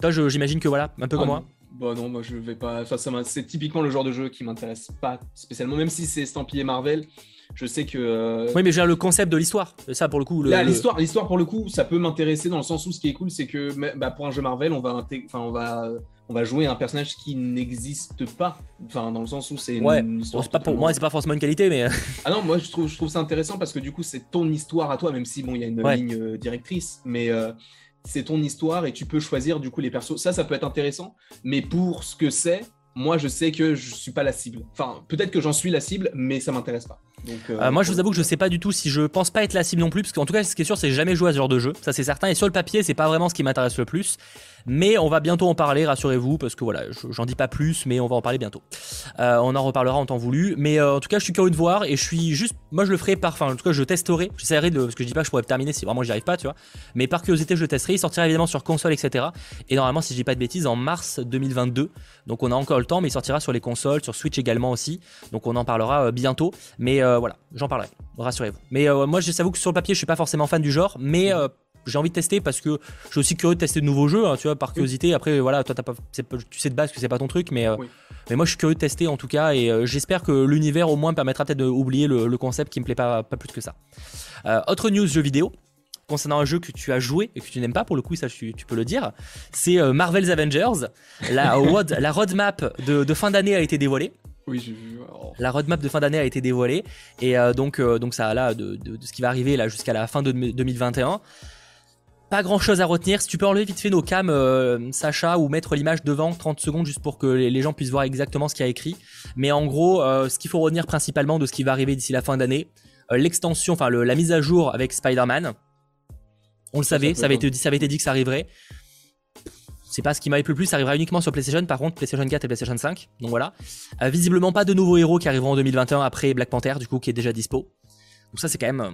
Toi, j'imagine que voilà, un peu comme ah, moi. Bah non, moi je vais pas. Enfin, c'est typiquement le genre de jeu qui m'intéresse pas spécialement, même si c'est estampillé Marvel. Je sais que. Euh, oui, mais j'ai le concept de l'histoire. Ça, pour le coup. Le, l'histoire, l'histoire pour le coup, ça peut m'intéresser dans le sens où ce qui est cool, c'est que bah, pour un jeu Marvel, on va, enfin, on va, on va jouer un personnage qui n'existe pas. Enfin, dans le sens où c'est. Ouais. c'est pas pour moi, c'est pas forcément une qualité, mais. ah non, moi je trouve, je trouve ça intéressant parce que du coup, c'est ton histoire à toi, même si bon, il y a une ligne euh, directrice, mais. Euh, c'est ton histoire et tu peux choisir du coup les persos. Ça, ça peut être intéressant, mais pour ce que c'est, moi je sais que je suis pas la cible. Enfin, peut-être que j'en suis la cible, mais ça m'intéresse pas. Euh, euh, moi, je vous avoue que je sais pas du tout si je pense pas être la cible non plus, parce qu'en tout cas, ce qui est sûr, c'est que j'ai jamais joué à ce genre de jeu, ça c'est certain. Et sur le papier, c'est pas vraiment ce qui m'intéresse le plus. Mais on va bientôt en parler, rassurez-vous, parce que voilà, j'en dis pas plus, mais on va en parler bientôt. Euh, on en reparlera en temps voulu. Mais en tout cas, je suis curieux de voir et je suis juste. Moi, je le ferai par. Enfin, en tout cas, je testerai. J'essaierai de. Parce que je dis pas que je pourrais terminer si vraiment j'y arrive pas, tu vois. Mais par curiosité, je testerai. Il sortira évidemment sur console, etc. Et normalement, si je dis pas de bêtises, en mars 2022. Donc on a encore le temps, mais il sortira sur les consoles, sur Switch également aussi. Donc on en parlera bientôt. Mais voilà, j'en parlerai rassurez-vous. Mais euh, moi, je que sur le papier, je suis pas forcément fan du genre, mais euh, j'ai envie de tester parce que je suis aussi curieux de tester de nouveaux jeux, hein, tu vois, par curiosité. Après, voilà, toi, pas, tu sais de base que c'est pas ton truc, mais, euh, mais moi, je suis curieux de tester en tout cas, et j'espère que l'univers au moins permettra peut-être d'oublier le, le, concept qui me plaît pas, pas plus que ça. autre news jeu vidéo concernant un jeu que tu as joué et que tu n'aimes pas, pour le coup, ça tu, peux le dire, c'est Marvel's Avengers. La, la roadmap de, de fin d'année a été dévoilée. Oui, La roadmap de fin d'année a été dévoilée et euh, donc, euh, donc ça là de, de, ce qui va arriver là jusqu'à la fin de 2021. Pas grand chose à retenir. Si tu peux enlever vite fait nos cams, euh, Sacha, ou mettre l'image devant 30 secondes juste pour que les gens puissent voir exactement ce qu'il y a écrit. Mais en gros, ce qu'il faut retenir principalement de ce qui va arriver d'ici la fin d'année, l'extension, enfin la mise à jour avec Spider-Man. On le savait, ça avait, été, ça avait été dit que ça arriverait c'est pas ce qui m'a le plus, ça arrivera uniquement sur PlayStation, par contre PlayStation 4 et PlayStation 5. Donc voilà. Euh, visiblement pas de nouveaux héros qui arriveront en 2021 après Black Panther, du coup, qui est déjà dispo. Donc ça c'est quand même, euh,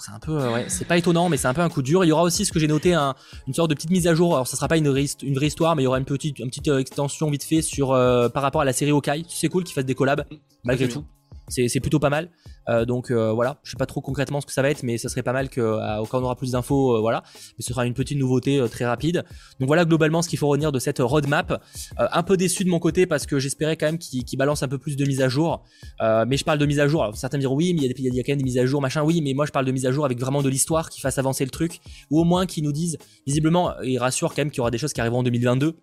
c'est un peu, euh, ouais, c'est pas étonnant, mais c'est un peu un coup dur. Il y aura aussi ce que j'ai noté, une sorte de petite mise à jour. Alors ça sera pas une, une vraie histoire, mais il y aura une petite, une petite extension vite fait sur par rapport à la série Hawkeye. C'est cool qu'ils fassent des collabs malgré tout c'est plutôt pas mal. Euh, donc euh, voilà, je sais pas trop concrètement ce que ça va être, mais ça serait pas mal que euh, quand on aura plus d'infos, voilà. Mais ce sera une petite nouveauté très rapide. Donc voilà globalement ce qu'il faut retenir de cette roadmap. un peu déçu de mon côté parce que j'espérais quand même qu'il balance un peu plus de mise à jour. mais je parle de mise à jour. Alors, certains diront oui, mais il y, a quand même des mises à jour, machin. Oui, mais moi je parle de mise à jour avec vraiment de l'histoire qui fasse avancer le truc, ou au moins qui nous disent visiblement, ils rassurent quand même qu'il y aura des choses qui arriveront en 2022.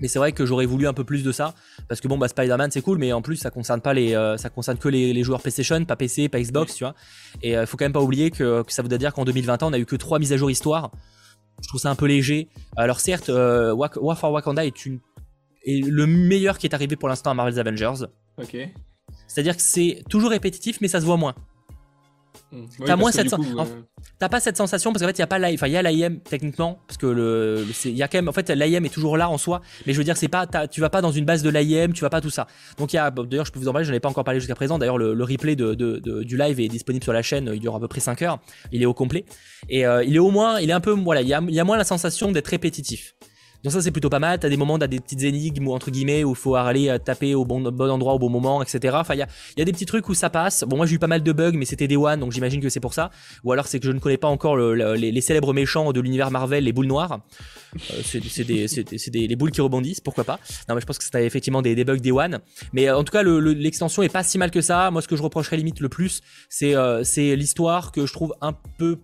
Mais c'est vrai que j'aurais voulu un peu plus de ça parce que bon bah Spider-Man c'est cool mais en plus ça concerne pas les euh, ça concerne que les, joueurs PlayStation, pas PC, pas Xbox, tu vois. Et il euh, faut quand même pas oublier que, ça voudrait dire qu'en 2021 on a eu que trois mises à jour histoire. Je trouve ça un peu léger. Alors certes, euh, War for Wakanda est une est le meilleur qui est arrivé pour l'instant à Marvel's Avengers. Ok. C'est-à-dire que c'est toujours répétitif mais ça se voit moins. Hmm. T'as moins cette T'as pas cette sensation parce qu'en fait il y a pas enfin il y a l'AIM techniquement parce que le il y a quand même en fait l'AIM est toujours là en soi mais je veux dire c'est pas tu vas pas dans une base de l'AIM tu vas pas tout ça. Donc il y a d'ailleurs je peux vous en parler je n'en ai pas encore parlé jusqu'à présent. D'ailleurs le, replay de, du live est disponible sur la chaîne il dure à peu près 5 heures. Il est au complet. Et euh, il est au moins il est un peu voilà il y a, il y a moins la sensation d'être répétitif donc ça c'est plutôt pas mal. T'as des moments, t'as des petites énigmes entre guillemets où faut aller euh, taper au bon, bon endroit au bon moment, etc. Enfin il y a, y a, des petits trucs où ça passe. Bon moi j'ai eu pas mal de bugs, mais c'était des one, donc j'imagine que c'est pour ça. Ou alors c'est que je ne connais pas encore les, célèbres méchants de l'univers Marvel, les boules noires. Euh, c'est des, des, les boules qui rebondissent, pourquoi pas. Non mais je pense que c'était effectivement des, bugs des one. Mais euh, en tout cas l'extension est pas si mal que ça. Moi ce que je reprocherais limite le plus, c'est l'histoire que je trouve un peu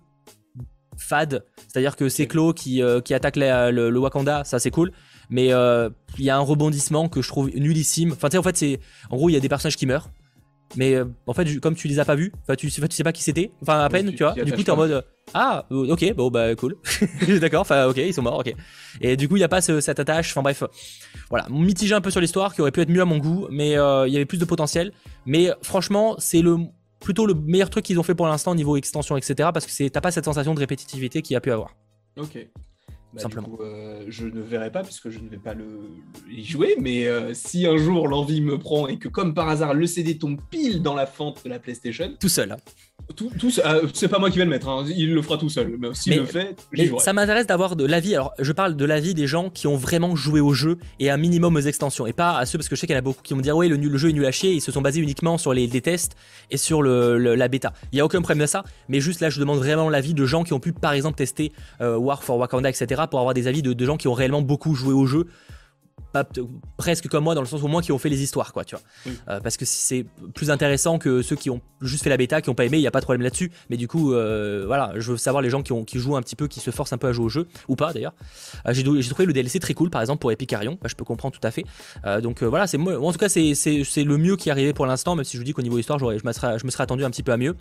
fade. C'est-à-dire que c'est Klo qui, euh, qui attaque le, Wakanda, ça c'est cool. mais il y a un rebondissement que je trouve nullissime. Enfin, tu sais, en fait, c'est en gros, il y a des personnages qui meurent. Mais en fait, comme tu les as pas vus, tu, tu sais pas qui c'était, enfin, à peine, tu, vois. Du coup, t'es en mode, ah, ok, bon, bah, cool. D'accord, enfin, ok, ils sont morts, ok. Et du coup, il n'y a pas cette attache, enfin, bref. Voilà, mitigé un peu sur l'histoire, qui aurait pu être mieux à mon goût, mais il y avait plus de potentiel. Mais franchement, c'est le plutôt le meilleur truc qu'ils ont fait pour l'instant niveau extension, etc. Parce que t'as pas cette sensation de répétitivité qu'il y a pu avoir. Ok. Bah, simplement. Euh, je ne verrai pas puisque je ne vais pas le, y jouer, mais euh, si un jour l'envie me prend et que comme par hasard le CD tombe pile dans la fente de la PlayStation, tout seul. Hein. Tout, euh, c'est pas moi qui vais le mettre, hein. il le fera tout seul. Mais s'il le fait, ça m'intéresse d'avoir de l'avis. Alors, je parle de l'avis des gens qui ont vraiment joué au jeu et un minimum aux extensions, et pas à ceux parce que je sais qu'il y en a beaucoup qui vont dire ouais le, le, jeu est nul à chier. Ils se sont basés uniquement sur les, tests et sur le, la bêta. Il y a aucun problème de ça, mais juste là, je demande vraiment l'avis de gens qui ont pu, par exemple, tester War for Wakanda, etc., pour avoir des avis de, de gens qui ont réellement beaucoup joué au jeu presque comme moi dans le sens au moins qui ont fait les histoires quoi tu vois. Euh, parce que c'est plus intéressant que ceux qui ont juste fait la bêta qui ont pas aimé il y a pas de problème là-dessus. Mais du coup euh, voilà je veux savoir les gens qui ont qui jouent un petit peu qui se forcent un peu à jouer au jeu ou pas d'ailleurs. Euh, j'ai trouvé le DLC très cool par exemple pour Epicarion. Bah, je peux comprendre tout à fait. Donc voilà c'est en tout cas c'est le mieux qui est arrivé pour l'instant même si je vous dis qu'au niveau histoire je me serais je me serais attendu un petit peu à mieux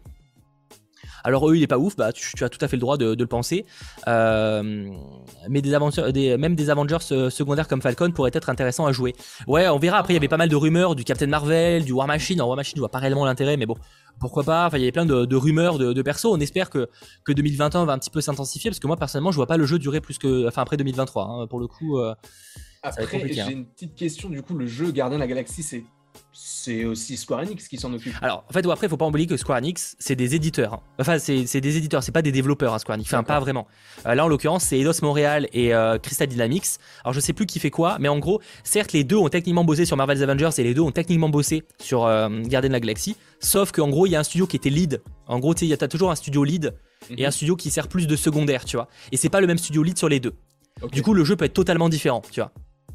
alors eux, il est pas ouf, bah tu, as tout à fait le droit de, le penser. Euh, mais des aventures, des, même des Avengers euh, secondaires comme Falcon pourraient être intéressants à jouer. Ouais, on verra. Après, il y avait pas mal de rumeurs du Captain Marvel, du War Machine. En War Machine, je vois pas réellement l'intérêt, mais bon, pourquoi pas. Enfin, il y avait plein de, rumeurs de, de persos. On espère que, que 2021 va un petit peu s'intensifier, parce que moi personnellement, je vois pas le jeu durer plus que, enfin après 2023. Hein, pour le coup. Euh, après, j'ai hein. une petite question. Du coup, le jeu Gardien de la Galaxie, c'est c'est aussi Square Enix qui s'en occupe. Alors, en fait, après, il faut pas oublier que Square Enix, c'est des éditeurs. Hein. Enfin, c'est des éditeurs, c'est pas des développeurs, hein, Square Enix. Enfin, pas vraiment. Euh, là, en l'occurrence, c'est Eidos Montréal et euh, Crystal Dynamics. Alors, je sais plus qui fait quoi, mais en gros, certes, les deux ont techniquement bossé sur Marvel's Avengers et les deux ont techniquement bossé sur euh, Gardien de la Galaxie. Sauf qu'en gros, il y a un studio qui était lead. En gros, tu as toujours un studio lead et un mhm. studio qui sert plus de secondaire, tu vois. Et c'est pas le même studio lead sur les deux. Du coup, le jeu peut être totalement différent, tu vois.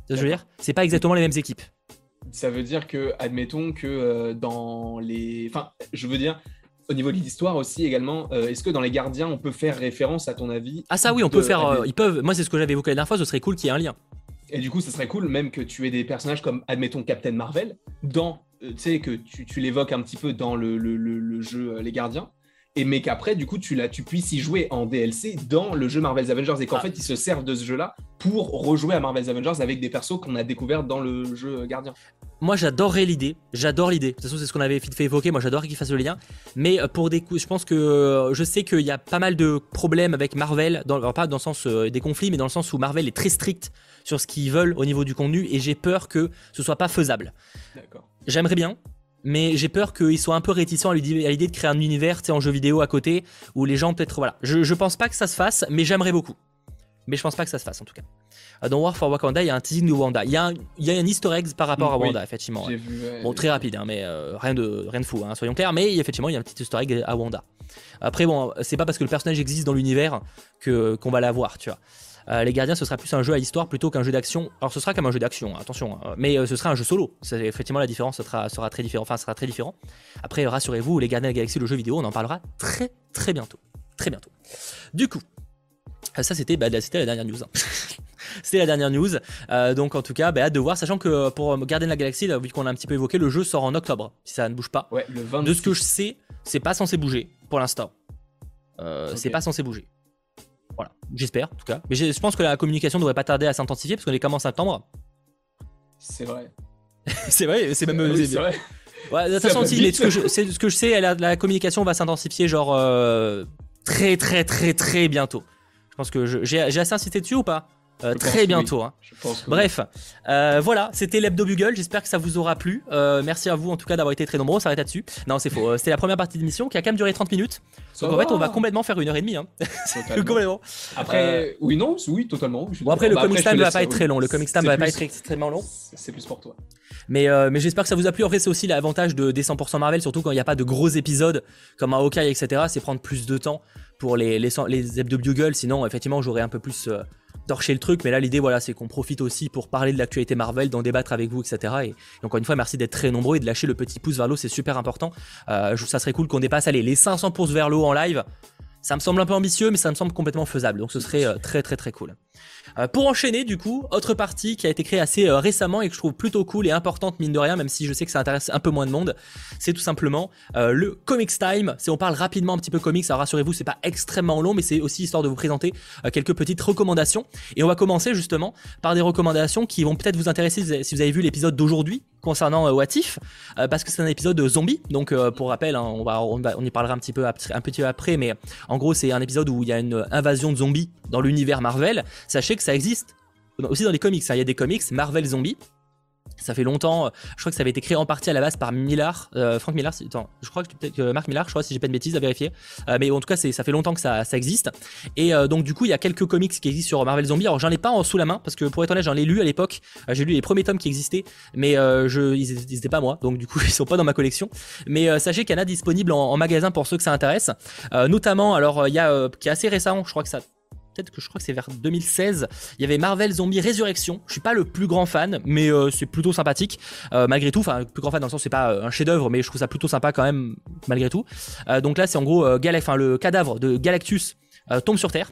Je veux dire, c'est pas exactement les mêmes équipes ça veut dire que, admettons que euh, dans les. Enfin, je veux dire, au niveau de l'histoire aussi également, euh, est-ce que dans les gardiens, on peut faire référence, à ton avis Ah, ça oui, on peut faire. Euh, ils peuvent. Moi, c'est ce que j'avais évoqué la dernière fois, ce serait cool qu'il y ait un lien. Et du coup, ce serait cool même que tu aies des personnages comme, admettons, Captain Marvel, dans. tu sais, que tu, l'évoques un petit peu dans le, le jeu Les Gardiens et mais qu'après du coup tu tu puisses y jouer en DLC dans le jeu Marvel's Avengers et qu'en ah. fait ils se servent de ce jeu-là pour rejouer à Marvel's Avengers avec des persos qu'on a découverts dans le jeu Gardien. Moi j'adorerais l'idée, j'adore l'idée. De toute façon c'est ce qu'on avait fait évoquer, moi j'adorerais qu'ils fassent le lien. Mais euh, pour des coups, je pense que euh, je sais qu'il y a pas mal de problèmes avec Marvel, dans, pas dans le sens euh, des conflits, mais dans le sens où Marvel est très strict sur ce qu'ils veulent au niveau du contenu et j'ai peur que ce soit pas faisable. J'aimerais bien, mais j'ai peur qu'ils soient un peu réticents à l'idée de créer un univers en jeu vidéo à côté où les gens peut-être voilà. Je, je pense pas que ça se fasse, mais j'aimerais beaucoup. Mais je pense pas que ça se fasse en tout cas. Euh, dans War for Wakanda, il y a un teasing de Wanda. Il y a un, il y a un easter egg par rapport à Wanda, effectivement. bon, très rapide, hein, mais euh, rien, de, rien de fou, hein, soyons clairs. Mais effectivement, il y a un petit easter egg à Wanda. Après, bon, c'est pas parce que le personnage existe dans l'univers qu'on va l'avoir, tu vois. Euh, les Gardiens, ce sera plus un jeu à histoire plutôt qu'un jeu d'action. Alors, ce sera comme un jeu d'action, hein, attention, hein. mais euh, ce sera un jeu solo. Effectivement, la différence sera, sera, très différent. Enfin, sera très différent. Après, rassurez-vous, les Gardiens de la Galaxie, le jeu vidéo, on en parlera très très bientôt, très bientôt. Du coup, euh, ça c'était bah, la dernière news. Hein. c'était la dernière news. donc en tout cas, bah, hâte de voir, sachant que pour Gardiens de la Galaxie, vu qu'on a un petit peu évoqué, le jeu sort en octobre, si ça ne bouge pas. Ouais, le De ce que je sais, c'est pas censé bouger pour l'instant. C'est pas censé bouger. Voilà, j'espère en tout cas. Mais je pense que la communication devrait pas tarder à s'intensifier parce qu'on est qu'en septembre. C'est vrai. c'est vrai, c'est même. Oui, c'est vrai. Ouais, de toute façon, si, ce, que je, ce que je sais, la, communication va s'intensifier genre euh, très très très très bientôt. Je pense que j'ai assez insisté dessus ou pas? Euh, très bientôt. Hein. Bref, euh, voilà, c'était l'hebdo bugle. J'espère que ça vous aura plu. Euh, merci à vous en tout cas d'avoir été très nombreux. On s'arrête là-dessus. Non, c'est faux. C'était la première partie de l'émission qui a quand même duré 30 minutes. Donc en fait, on va complètement faire une heure et demie. Hein. complètement. Après, oui, non, oui, totalement. Bon, après, le bah, comic time va pas être très long. Le comic time va pas être extrêmement long. C'est plus pour toi. Mais, mais j'espère que ça vous a plu. En fait, c'est aussi l'avantage de, des 100% Marvel, surtout quand il n'y a pas de gros épisodes comme un Hawkeye, etc. C'est prendre plus de temps pour les, les, les hebdo bugle. Sinon, effectivement, j'aurais un peu plus torcher le truc, mais là l'idée voilà c'est qu'on profite aussi pour parler de l'actualité Marvel, d'en débattre avec vous, etc. Et, encore une fois merci d'être très nombreux et de lâcher le petit pouce vers le haut, c'est super important. Euh, ça serait cool qu'on dépasse allez, les 500 pouces vers le haut en live. Ça me semble un peu ambitieux, mais ça me semble complètement faisable. Donc ce serait euh, très très très cool. Euh, pour enchaîner, du coup, autre partie qui a été créée assez euh, récemment et que je trouve plutôt cool et importante, mine de rien, même si je sais que ça intéresse un peu moins de monde, c'est tout simplement euh, le Comics Time. Si on parle rapidement un petit peu comics, alors rassurez-vous, c'est pas extrêmement long, mais c'est aussi histoire de vous présenter quelques petites recommandations. Et on va commencer justement par des recommandations qui vont peut-être vous intéresser si vous avez vu l'épisode d'aujourd'hui concernant What If, parce que c'est un épisode de zombie. Donc, pour rappel, hein, on, va, on, y parlera un petit peu un petit peu après, mais en gros, c'est un épisode où il y a une invasion de zombies dans l'univers Marvel. Sachez que ça existe aussi dans les comics. Hein. Il y a des comics Marvel Zombie. Ça fait longtemps, euh, je crois que ça avait été créé en partie à la base par Millard, euh, Frank Millard, je crois que peut-être Marc Millard, je crois si j'ai pas de bêtises à vérifier, euh, mais en tout cas ça fait longtemps que ça, existe. Et donc du coup il y a quelques comics qui existent sur Marvel Zombie. Alors j'en ai pas en sous la main parce que pour être honnête j'en ai lu à l'époque, j'ai lu les premiers tomes qui existaient, mais je ils, n'étaient pas moi, donc du coup ils sont pas dans ma collection. Mais sachez qu'il y en a disponible en, magasin pour ceux que ça intéresse, notamment alors il y a qui est assez récent, je crois que ça peut-être que je crois que c'est vers 2016. Il y avait Marvel Zombie Résurrection. Je suis pas le plus grand fan, mais euh, c'est plutôt sympathique euh, malgré tout. Enfin, plus grand fan dans le sens c'est pas euh, un chef-d'œuvre, mais je trouve ça plutôt sympa quand même malgré tout. donc là, c'est en gros le cadavre de Galactus tombe sur Terre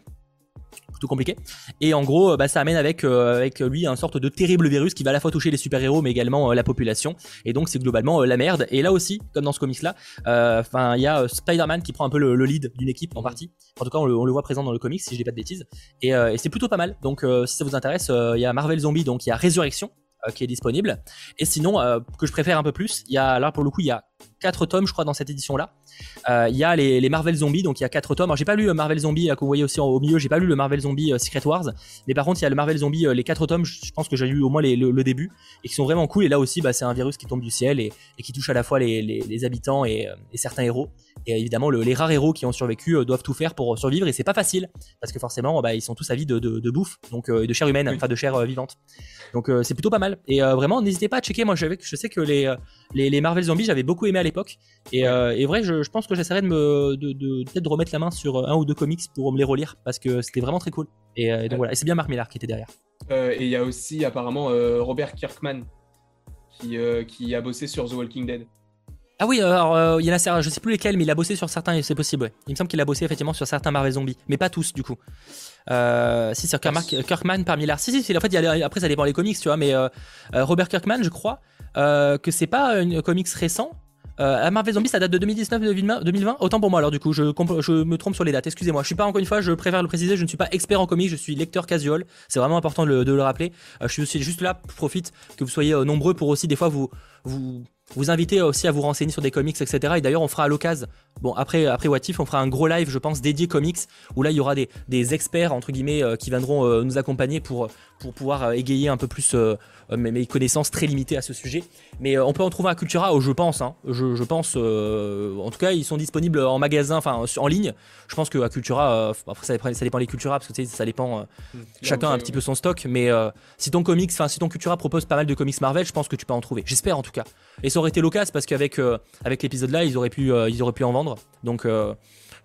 compliqué. Et en gros, bah, ça amène avec, euh, avec lui un sorte de terrible virus qui va à la fois toucher les super-héros mais également euh, la population. Et donc c'est globalement euh, la merde. Et là aussi, comme dans ce comics-là, enfin il y a Spider-Man qui prend un peu le, lead d'une équipe en partie. En tout cas, on le, voit présent dans le comics si je dis pas de bêtises. Et, c'est plutôt pas mal. Donc si ça vous intéresse, il y a Marvel Zombie, donc il y a Résurrection qui est disponible. Et sinon, que je préfère un peu plus, il y a là pour le coup, il y a 4 tomes, je crois, dans cette édition-là. Euh, il y a les, Marvel Zombies, donc il y a 4 tomes. Alors, j'ai pas lu euh, Marvel Zombie, que vous voyez aussi au milieu, j'ai pas lu le Marvel Zombie euh, Secret Wars. Mais par contre, il y a le Marvel Zombie, les 4 tomes, je pense que j'ai lu au moins le, début, et qui sont vraiment cool. Et là aussi, bah, c'est un virus qui tombe du ciel et, qui touche à la fois les, habitants et, certains héros. Et évidemment, les rares héros qui ont survécu doivent tout faire pour survivre, et c'est pas facile, parce que forcément, bah, ils sont tous à vie de, bouffe, donc de chair humaine, enfin de chair vivante. Donc c'est plutôt pas mal. Et vraiment, n'hésitez pas à checker. Moi, je sais que les, les, Marvel Zombies, j'avais beaucoup aimé à l'époque. Et, euh, vrai, je, pense que j'essaierai de me de, peut-être de remettre la main sur un ou deux comics pour me les relire parce que c'était vraiment très cool. Et, euh, donc voilà, et c'est bien Mark Millar qui était derrière. Euh, et il y a aussi apparemment Robert Kirkman qui, qui a bossé sur The Walking Dead. Ah oui, alors il y en a je sais plus lesquels, mais il a bossé sur certains, c'est possible. Ouais. Il me semble qu'il a bossé effectivement sur certains Marvel Zombies, mais pas tous du coup. si c'est Kirkman par Millar. Si si, si en fait, après ça dépend des comics, tu vois, mais Robert Kirkman, je crois que c'est pas un comics récent, euh, Marvel Zombie, ça date de 2019-2020. Autant pour moi, alors du coup, je, me trompe sur les dates. Excusez-moi. Je suis pas encore une fois, je préfère le préciser, je ne suis pas expert en comics, je suis lecteur casual. C'est vraiment important de le, rappeler. Euh, je suis juste là, profite que vous soyez euh, nombreux pour aussi des fois vous vous vous inviter aussi à vous renseigner sur des comics, etc. Et d'ailleurs, on fera à l'occasion, bon, après, après What If, on fera un gros live, je pense, dédié comics, où là, il y aura des, des experts, entre guillemets, qui viendront nous accompagner pour, pour pouvoir égayer un peu plus euh, mes, connaissances très limitées à ce sujet. Mais euh, on peut en trouver à Cultura, je pense. Hein. je, pense. Euh, en tout cas, ils sont disponibles en magasin, enfin en ligne. Je pense qu'à Cultura, après ça, ça, dépend des Cultura parce que ça dépend. Hmm. chacun a un petit peu son stock. Mais si ton comics, enfin si ton Cultura propose pas mal de comics Marvel, je pense que tu peux en trouver. J'espère en tout cas. Et ça aurait été l'occasion parce qu'avec avec l'épisode là, ils auraient pu ils auraient pu en vendre. Donc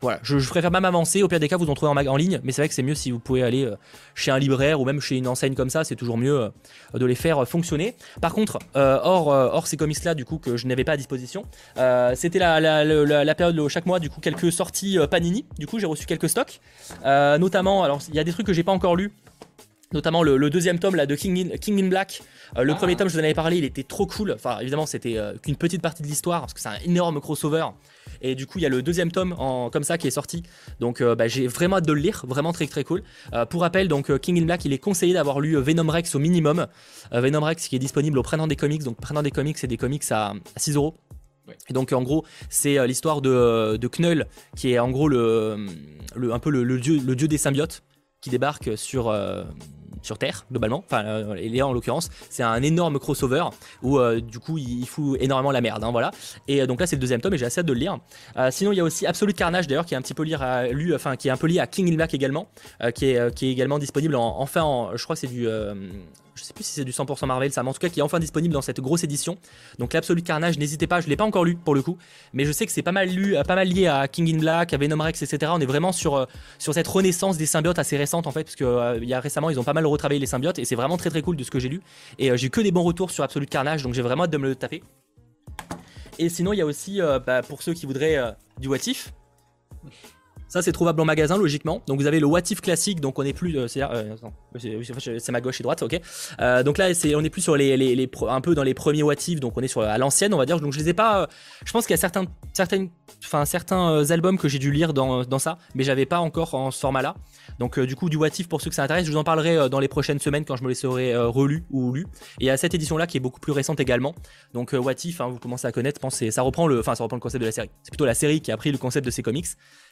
voilà, je, préfère même avancer. Au pire des cas, vous en trouvez en, en ligne, mais c'est vrai que c'est mieux si vous pouvez aller euh, chez un libraire ou même chez une enseigne comme ça. C'est toujours mieux euh, de les faire fonctionner. Par contre, euh, hors, hors ces comics-là, du coup, que je n'avais pas à disposition, c'était la, la, période où chaque mois, du coup, quelques sorties Panini. Du coup, j'ai reçu quelques stocks, notamment. Alors, il y a des trucs que j'ai pas encore lus notamment le, deuxième tome là de King in, King in Black. le premier tome, je vous en avais parlé, il était trop cool. Enfin, évidemment, c'était qu'une petite partie de l'histoire parce que c'est un énorme crossover. Et du coup, il y a le deuxième tome en, comme ça qui est sorti. Donc, euh, bah, j'ai vraiment hâte de le lire. Vraiment très très cool. Euh, pour rappel, donc euh, King in Black, il est conseillé d'avoir lu Venom Rex au minimum. Venom Rex qui est disponible au Printemps des Comics. Donc, Printemps des Comics, c'est des comics à, 6 euros. Et donc en gros, c'est l'histoire de, de Knull, qui est en gros le, le un peu le, dieu, le dieu des symbiotes, qui débarque sur, sur Terre globalement, enfin euh, en l'occurrence, c'est un énorme crossover où euh, du coup il, fout énormément la merde, hein, voilà. Et euh, donc là c'est le deuxième tome et j'ai assez de le lire. sinon il y a aussi Absolute Carnage d'ailleurs qui est un petit peu lié à, lui, enfin qui est un peu lié à King Ilmac également, qui est également disponible en, enfin en, je crois que c'est du je sais plus si c'est du 100% Marvel, ça, mais en tout cas qui est enfin disponible dans cette grosse édition. Donc l'Absolute Carnage, n'hésitez pas, je l'ai pas encore lu pour le coup, mais je sais que c'est pas mal lu, pas mal lié à King in Black, à Venom Rex, etc. On est vraiment sur, euh, sur cette renaissance des symbiotes assez récente en fait, parce que euh, il y a récemment ils ont pas mal retravaillé les symbiotes et c'est vraiment très très cool de ce que j'ai lu. Et euh, j'ai que des bons retours sur Absolute Carnage, donc j'ai vraiment hâte de me le taper. Et sinon il y a aussi, bah, pour ceux qui voudraient du What If, Ça, c'est trouvable en magasin, logiquement. Donc, vous avez le What If classique. Donc, on est plus. Euh, c'est euh, ma gauche et droite, ok. Euh, donc là, c'est, on est plus sur les, un peu dans les premiers What If. Donc, on est sur à l'ancienne, on va dire. Donc, je les ai pas. je pense qu'il y a certains, certaines, certains albums que j'ai dû lire dans, dans ça, mais j'avais pas encore en ce format-là. Donc, du coup, du What If, pour ceux que ça intéresse, je vous en parlerai dans les prochaines semaines quand je me les serai relu ou lu. Et il y a cette édition-là qui est beaucoup plus récente également. Donc, What If, hein, vous commencez à connaître. Pensez, ça reprend le, ça reprend le concept de la série. C'est plutôt la série qui a pris le concept de ces comics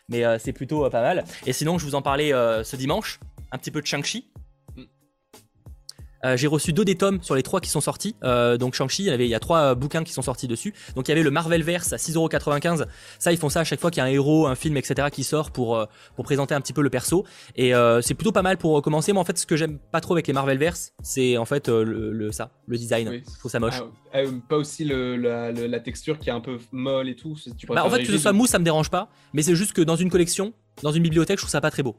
mais euh, c'est plutôt euh, pas mal. Et sinon, je vous en parlais euh, ce dimanche, un petit peu de Shang-Chi. J'ai reçu deux des tomes sur les trois qui sont sortis. donc Shang-Chi, il y, avait, il y a trois bouquins qui sont sortis dessus. Donc il y avait le Marvel Verse à 6,95€. Ça, ils font ça à chaque fois qu'il y a un héros, un film, etc. qui sort pour, pour présenter un petit peu le perso. Et c'est plutôt pas mal pour commencer. Mais en fait, ce que j'aime pas trop avec les Marvel Verse, c'est en fait le, ça, le design. Je trouve ça moche. Ah, pas aussi la, texture qui est un peu molle et tout. bah, en fait, que ce soit mou, ça me dérange pas. Mais c'est juste que dans une collection, dans une bibliothèque, je trouve ça pas très beau.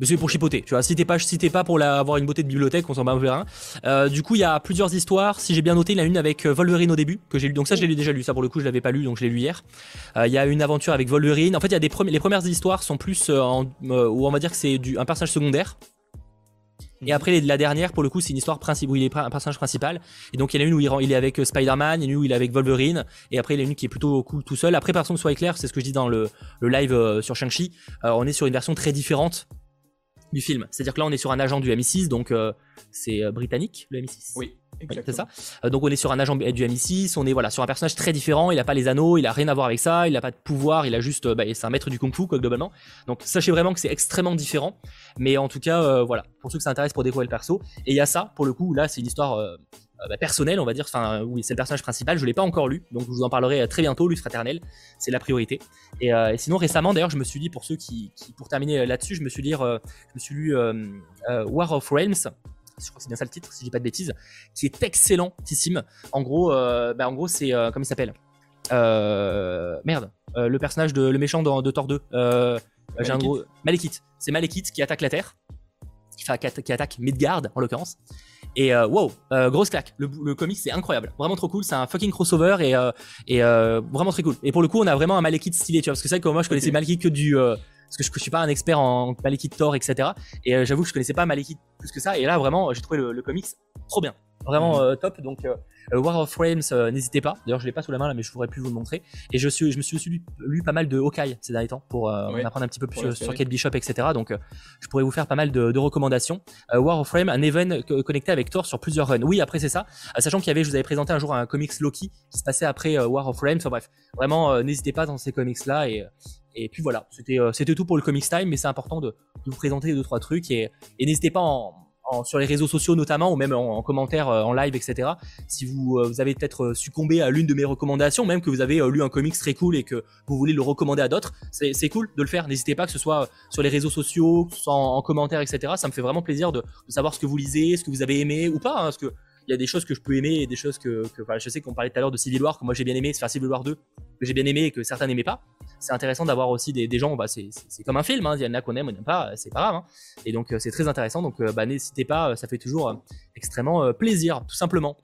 Mais c'est pour chipoter, tu vois. Si t'es pas, si pas pour la, avoir une beauté de bibliothèque, on s'en bat un euh, du coup, il y a plusieurs histoires. Si j'ai bien noté, il y en a une avec euh, Wolverine au début, que j'ai lu. Donc ça, je l'ai déjà lu. Ça, pour le coup, je l'avais pas lu, donc je l'ai lu hier. Euh, il y a une aventure avec Wolverine. En fait, il y a des les premières histoires sont plus en, où on va dire que c'est un personnage secondaire. Et après, la dernière, pour le coup, c'est une histoire principale où il est un personnage principal. Et donc, il y en a une où il est avec euh, Spider-Man, il y en a une où il est avec Wolverine. Et après, il y en a une qui est plutôt cool tout seul. Après, par contre, soit clair, c'est ce que je dis dans le, live euh, sur Shang-Chi. Euh, on est sur une version très différente du film. C'est-à-dire que là, on est sur un agent du MI6, donc c'est britannique, le MI6. Oui. c'est ça. donc on est sur un agent du MI6, on est voilà sur un personnage très différent. Il a pas les anneaux, il a rien à voir avec ça, il a pas de pouvoir, il a juste, bah, c'est un maître du kung-fu quoi globalement. Donc sachez vraiment que c'est extrêmement différent. Mais en tout cas, euh, voilà, pour ceux que ça intéresse pour découvrir le perso. Et il y a ça, pour le coup, là, c'est une histoire euh, euh, bah, personnelle, on va dire. Enfin, oui, c'est le personnage principal. Je l'ai pas encore lu, donc je vous en parlerai très bientôt. Lui fraternel, c'est la priorité. Et, sinon, récemment, d'ailleurs, je me suis dit, pour ceux qui, pour terminer là-dessus, je me suis dit, je me suis lu War of Realms je crois que c'est bien ça le titre, si je dis pas de bêtises, qui est excellentissime. En gros, bah, en gros, c'est comment il s'appelle? Merde, le personnage de le méchant de, de Thor 2. J'ai un gros Malekith. C'est Malekith qui attaque la Terre, qui, qui attaque Midgard en l'occurrence. Et euh, wow, euh, grosse claque. Le, le comic c'est incroyable, vraiment trop cool. C'est un fucking crossover et, euh, et vraiment très cool. Et pour le coup, on a vraiment un Malekith stylé, tu vois, parce que c'est vrai que moi je connaissais Malekith que du parce que je, je, suis pas un expert en Malekith Thor, etc. Et j'avoue que je connaissais pas Malekith plus que ça. Et là, vraiment, j'ai trouvé le, le comics trop bien, vraiment mhm. top. Donc euh, War of Frames, euh, n'hésitez pas. D'ailleurs, je l'ai pas sous la main là, mais je pourrais plus vous le montrer. Et je, suis, je me suis aussi lu, pas mal de Hawkeye ces derniers temps pour euh, apprendre un petit peu plus sur Kate Bishop, etc. Donc, je pourrais vous faire pas mal de, recommandations. War of Frame, un event connecté avec Thor sur plusieurs runs. Oui, après c'est ça. sachant qu'il y avait, je vous avais présenté un jour un comics Loki qui se passait après War of Frames. Enfin bref, vraiment, n'hésitez pas dans ces comics là et et puis voilà, c'était tout pour le Comics Time, mais c'est important de, vous présenter deux trois trucs et, et n'hésitez pas en, sur les réseaux sociaux notamment, ou même en, commentaire, euh, en live, etc. Si vous, euh, vous avez peut-être euh, succombé à l'une de mes recommandations, même que vous avez lu un comics très cool et que vous voulez le recommander à d'autres, c'est cool de le faire. N'hésitez pas que ce soit sur les réseaux sociaux, que ce soit en, commentaire, etc. Ça me fait vraiment plaisir de, savoir ce que vous lisez, ce que vous avez aimé ou pas, hein, parce que il y a des choses que je peux aimer et des choses que, je sais qu'on parlait tout à l'heure de Civil War, que moi j'ai bien aimé, faire Civil War 2, que j'ai bien aimé et que certains n'aimaient pas c'est intéressant d'avoir aussi des, gens, bah, c'est comme un film, hein. il y en a qu'on aime, on n'aime pas, c'est pas grave. Hein. Et donc euh, c'est très intéressant, donc euh, bah, n'hésitez pas, euh, ça fait toujours extrêmement plaisir, tout simplement.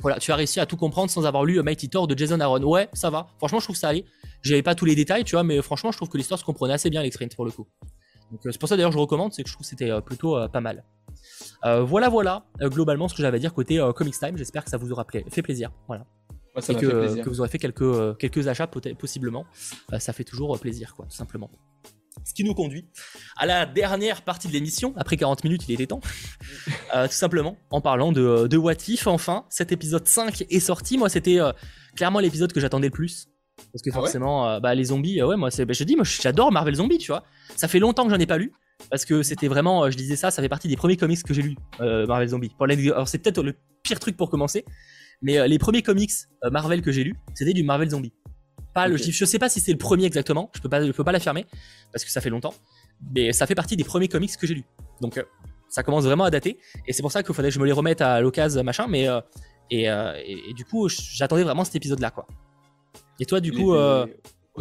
Voilà, tu as réussi à tout comprendre sans avoir lu Mighty Thor de Jason Aaron. Ouais, ça va. Franchement, je trouve ça allait. J'avais pas tous les détails, tu vois, mais franchement, je trouve que l'histoire se comprenait assez bien, l'exprint pour le coup. C'est pour ça d'ailleurs je recommande, c'est que je trouve que c'était plutôt pas mal. Voilà, voilà, globalement ce que j'avais à dire côté Comics Time. J'espère que ça vous aura fait plaisir. Voilà et que, vous aurez fait quelques, euh, quelques achats possiblement. Euh, ça fait toujours euh, plaisir, quoi, tout simplement. Ce qui nous conduit à la dernière partie de l'émission. Après 40 minutes, il était temps. tout simplement, en parlant de, de What If, enfin, cet épisode 5 est sorti. Moi, c'était clairement l'épisode que j'attendais le plus. Parce que ah forcément, bah, les zombies, ouais, moi, bah, je dis, moi, j'adore Marvel Zombies, tu vois. Ça fait longtemps que j'en ai pas lu. Parce que c'était vraiment, je disais ça, ça fait partie des premiers comics que j'ai lu, Marvel Zombies. Alors, c'est peut-être le pire truc pour commencer. Mais euh, les premiers comics euh, Marvel que j'ai lus, c'était du Marvel Zombie. Pas le, je sais pas si c'est le premier exactement, je peux pas, je peux pas l'affirmer parce que ça fait longtemps, mais ça fait partie des premiers comics que j'ai lus. Donc euh, ça commence vraiment à dater et c'est pour ça qu'il faudrait que je me les remette à l'occasion machin, mais et, et, du coup j'attendais vraiment cet épisode là quoi. Et toi du coup,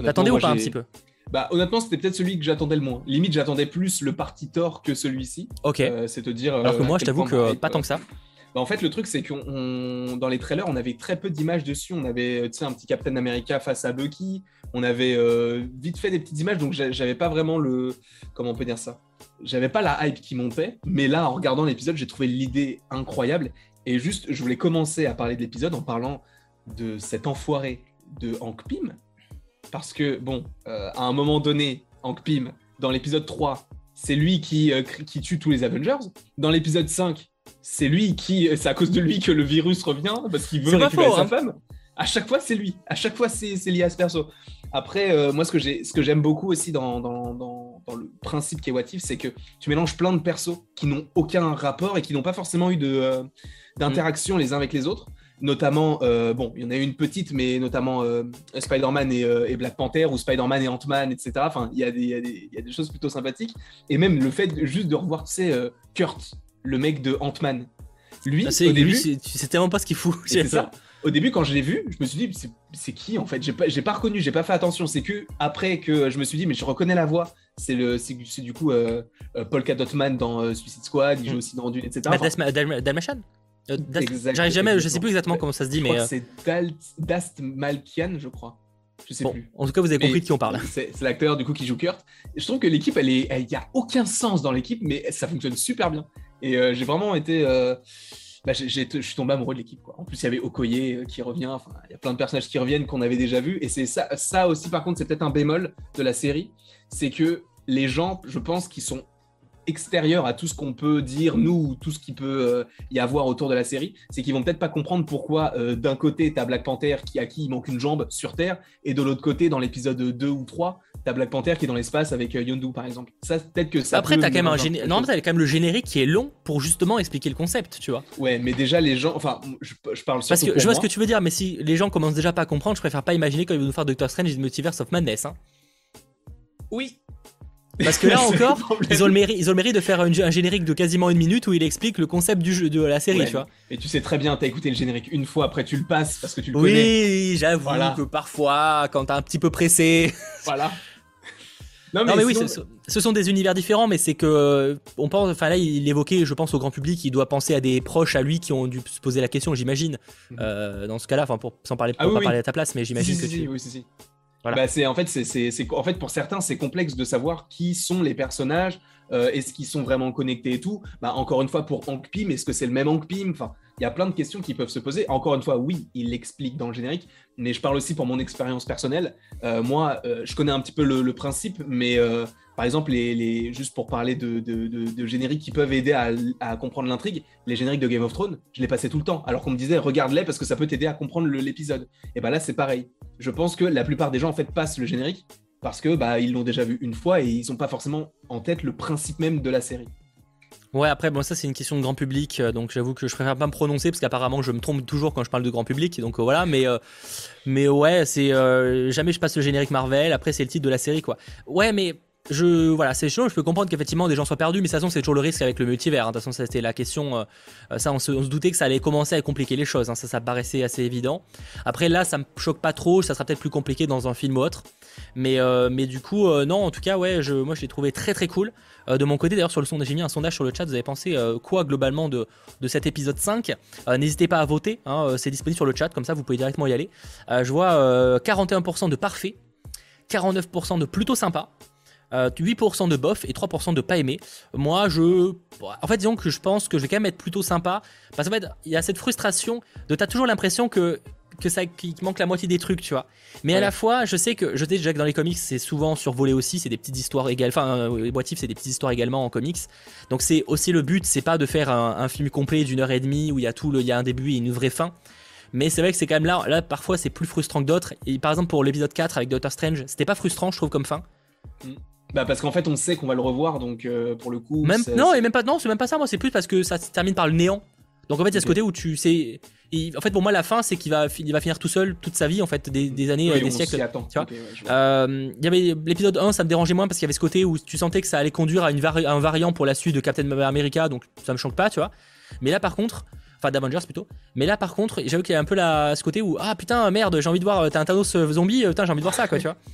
t'attendais ou pas un petit peu? Bah honnêtement c'était peut-être celui que j'attendais le moins. Limite j'attendais plus le parti Thor que celui-ci. Ok. c'est te dire. Alors que moi je t'avoue que pas tant que ça. Bah, en fait, le truc, c'est que dans les trailers, on avait très peu d'images dessus. On avait un petit Captain America face à Bucky. On avait euh, vite fait des petites images, donc j'avais pas vraiment le. Comment on peut dire ça? J'avais pas la hype qui montait. Mais là, en regardant l'épisode, j'ai trouvé l'idée incroyable. Et juste, je voulais commencer à parler de l'épisode en parlant de cet enfoiré de Hank Pym. Parce que, bon, euh, à un moment donné, Hank Pym, dans l'épisode 3, c'est lui qui, euh, qui tue tous les Avengers. Dans l'épisode 5, c'est lui qui, c'est à cause de lui que le virus revient parce qu'il veut récupérer sa hein. femme. À chaque fois, c'est lui. À chaque fois, c'est lié à ce perso. Après, euh, moi, ce que j'aime beaucoup aussi dans, dans, dans, dans, le principe qui est Watif, c'est que tu mélanges plein de persos qui n'ont aucun rapport et qui n'ont pas forcément eu euh, d'interaction les uns avec les autres. Notamment, euh, bon, il y en a une petite, mais notamment Spider-Man et, et, Black Panther ou Spider-Man et Ant-Man, etc. Enfin, il y, y, y, a des choses plutôt sympathiques. Et même le fait juste de revoir, tu sais, Kurt, le mec de Ant-Man. Lui, ah, au début, c'est tellement pas ce qu'il fout. C'est ça. Au début, quand je l'ai vu, je me suis dit, c'est qui en fait? J'ai pas, pas reconnu, j'ai pas fait attention. C'est que après que je me suis dit, mais je reconnais la voix. C'est le, c'est du coup euh, euh, Paul Dotman dans euh, Suicide Squad. Il joue mm. aussi dans Dune, etc. Bah, Dalmatian J'arrive jamais, je sais plus exactement comment ça se dit, mais. C'est Dast Malkian, je crois. Je sais plus. En tout cas, vous avez compris de qui on parle. C'est l'acteur du coup qui joue Kurt. je trouve que l'équipe, elle est, il y a aucun sens dans l'équipe, mais ça fonctionne super bien. Et euh, j'ai vraiment été. Euh, bah, je suis tombé amoureux de l'équipe. En plus, il y avait Okoye euh, qui revient. Enfin, il y a plein de personnages qui reviennent qu'on avait déjà vus. Et c'est ça, ça aussi, par contre, c'est peut-être un bémol de la série. C'est que les gens, je pense, qui sont extérieur à tout ce qu'on peut dire, nous, tout ce qui peut euh, y avoir autour de la série, c'est qu'ils vont peut-être pas comprendre pourquoi euh, d'un côté, tu as Black Panther qui, à qui il manque une jambe sur Terre, et de l'autre côté, dans l'épisode 2 ou 3, tu as Black Panther qui est dans l'espace avec euh, Yondu, par exemple. Ça, peut-être que ça. Après, tu as quand même un Non, quand même le générique qui est long pour justement expliquer le concept, tu vois. Ouais, mais déjà, les gens. Enfin, je, parle Parce que je vois ce que tu veux dire, mais si les gens commencent déjà pas à comprendre, je préfère pas imaginer quand ils vont nous faire Doctor Strange et Multiverse of Madness. Hein. Oui, parce que là encore, ils ont, le mérite, ils ont le mérite de faire un, générique de quasiment une minute où il explique le concept du jeu, de la série, tu vois. Et tu sais très bien, t'as écouté le générique une fois, après tu le passes parce que tu le connais. Oui, j'avoue que parfois, quand t'es un petit peu pressé. Voilà. Non mais, oui, ce, sont des univers différents, mais c'est que on pense. Enfin là, il évoquait, je pense au grand public, il doit penser à des proches à lui qui ont dû se poser la question, j'imagine. Mhm. Euh, dans ce cas-là, enfin pour sans parler, ah pas parler à ta place, mais j'imagine que tu. Oui, si, Bah, en fait, pour certains, c'est complexe de savoir qui sont les personnages, euh, est-ce qu'ils sont vraiment connectés et tout. Bah, encore une fois, pour Hank Pym, est-ce que c'est le même Hank Pym? Il y a plein de questions qui peuvent se poser. Encore une fois, oui, il l'explique dans le générique, mais je parle aussi pour mon expérience personnelle. Euh, moi, euh, je connais un petit peu le, principe, mais par exemple, les, juste pour parler de, de, génériques qui peuvent aider à, comprendre l'intrigue, les génériques de Game of Thrones, je les passais tout le temps, alors qu'on me disait regarde-les parce que ça peut t'aider à comprendre l'épisode. Et bah là, c'est pareil. Je pense que la plupart des gens en fait passent le générique parce que bah ils l'ont déjà vu une fois et ils n'ont pas forcément en tête le principe même de la série. Ouais, après, bon, ça c'est une question de grand public, euh, donc j'avoue que je préfère pas me prononcer parce qu'apparemment je me trompe toujours quand je parle de grand public, donc euh, voilà, mais, euh, mais ouais, c'est jamais je passe le générique Marvel, après c'est le titre de la série quoi. Ouais, mais je voilà c'est chaud je peux comprendre qu'effectivement des gens soient perdus mais de toute façon c'est toujours le risque avec le multivers hein. de toute façon c'était la question euh, euh, ça on se, doutait que ça allait commencer à compliquer les choses hein. ça ça paraissait assez évident après là ça me choque pas trop ça sera peut-être plus compliqué dans un film ou autre mais euh, mais du coup non en tout cas ouais je moi je l'ai trouvé très très cool de mon côté d'ailleurs sur le sondage j'ai mis un sondage sur le chat vous avez pensé quoi globalement de, cet épisode 5 n'hésitez pas à voter hein. c'est disponible sur le chat comme ça vous pouvez directement y aller je vois 41% de parfait 49% de plutôt sympa 8% euh, de bof et 3% de pas aimé. Moi, je. En fait, disons que je pense que je vais quand même être plutôt sympa. Parce qu'en fait, il y a cette frustration de. T'as toujours l'impression que que ça qu'il manque la moitié des trucs, tu vois. Mais à la fois, je sais que je sais déjà que dans les comics, c'est souvent survolé aussi, c'est des petites histoires égales. Enfin, euh, les boitifs, c'est des petites histoires également en comics. Donc c'est aussi le but, c'est pas de faire un, film complet d'une heure et demie où il y a tout, le, il y a un début et une vraie fin. Mais c'est vrai que c'est quand même là, là parfois c'est plus frustrant que d'autres. Et par exemple pour l'épisode 4 avec Doctor Strange, c'était pas frustrant, je trouve comme fin. Mm. Bah parce qu'en fait on sait qu'on va le revoir donc euh, pour le coup. Même non et même pas non c'est même pas ça moi c'est plus parce que ça se termine par le néant. Donc en fait il y a ce côté où tu sais en fait pour moi la fin c'est qu'il va il va finir tout seul toute sa vie en fait des, années des siècles. tu vois euh, il y avait l'épisode 1 ça me dérangeait moins parce qu'il y avait ce côté où tu sentais que ça allait conduire à une un variant pour la suite de Captain America donc ça me choque pas tu vois. Mais là par contre enfin d'Avengers plutôt. Mais là par contre, j'avoue qu'il y a un peu la, ce côté où ah putain merde, j'ai envie de voir t'as un Thanos euh, zombie, putain j'ai envie de voir ça quoi, tu vois.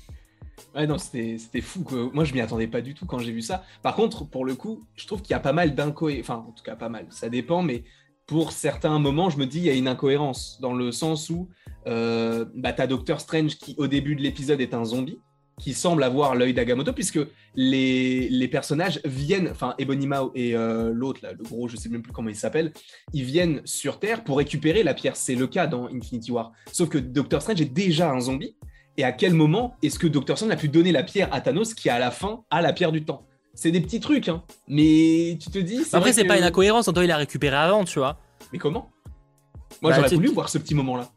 Ouais, non, c'était fou. Moi, je m'y attendais pas du tout quand j'ai vu ça. Par contre, pour le coup, je trouve qu'il y a pas mal d'incohérences. Enfin, en tout cas, pas mal. Ça dépend, mais pour certains moments, je me dis il y a une incohérence dans le sens où euh, bah, tu as Doctor Strange qui, au début de l'épisode, est un zombie qui semble avoir l'œil d'Agamotto, puisque les, personnages viennent, enfin Ebony Mao et euh, l'autre, le gros, je sais même plus comment il s'appelle, ils viennent sur Terre pour récupérer la pierre. C'est le cas dans Infinity War. Sauf que Doctor Strange est déjà un zombie. Et à quel moment est-ce que Doctor Strange a pu donner la pierre à Thanos qui, à la fin, a la pierre du temps? C'est des petits trucs, hein. Mais tu te dis. Après, c'est pas une incohérence, en il a récupéré avant, tu vois. Mais comment? Moi, bah, j'aurais voulu voir ce petit moment-là.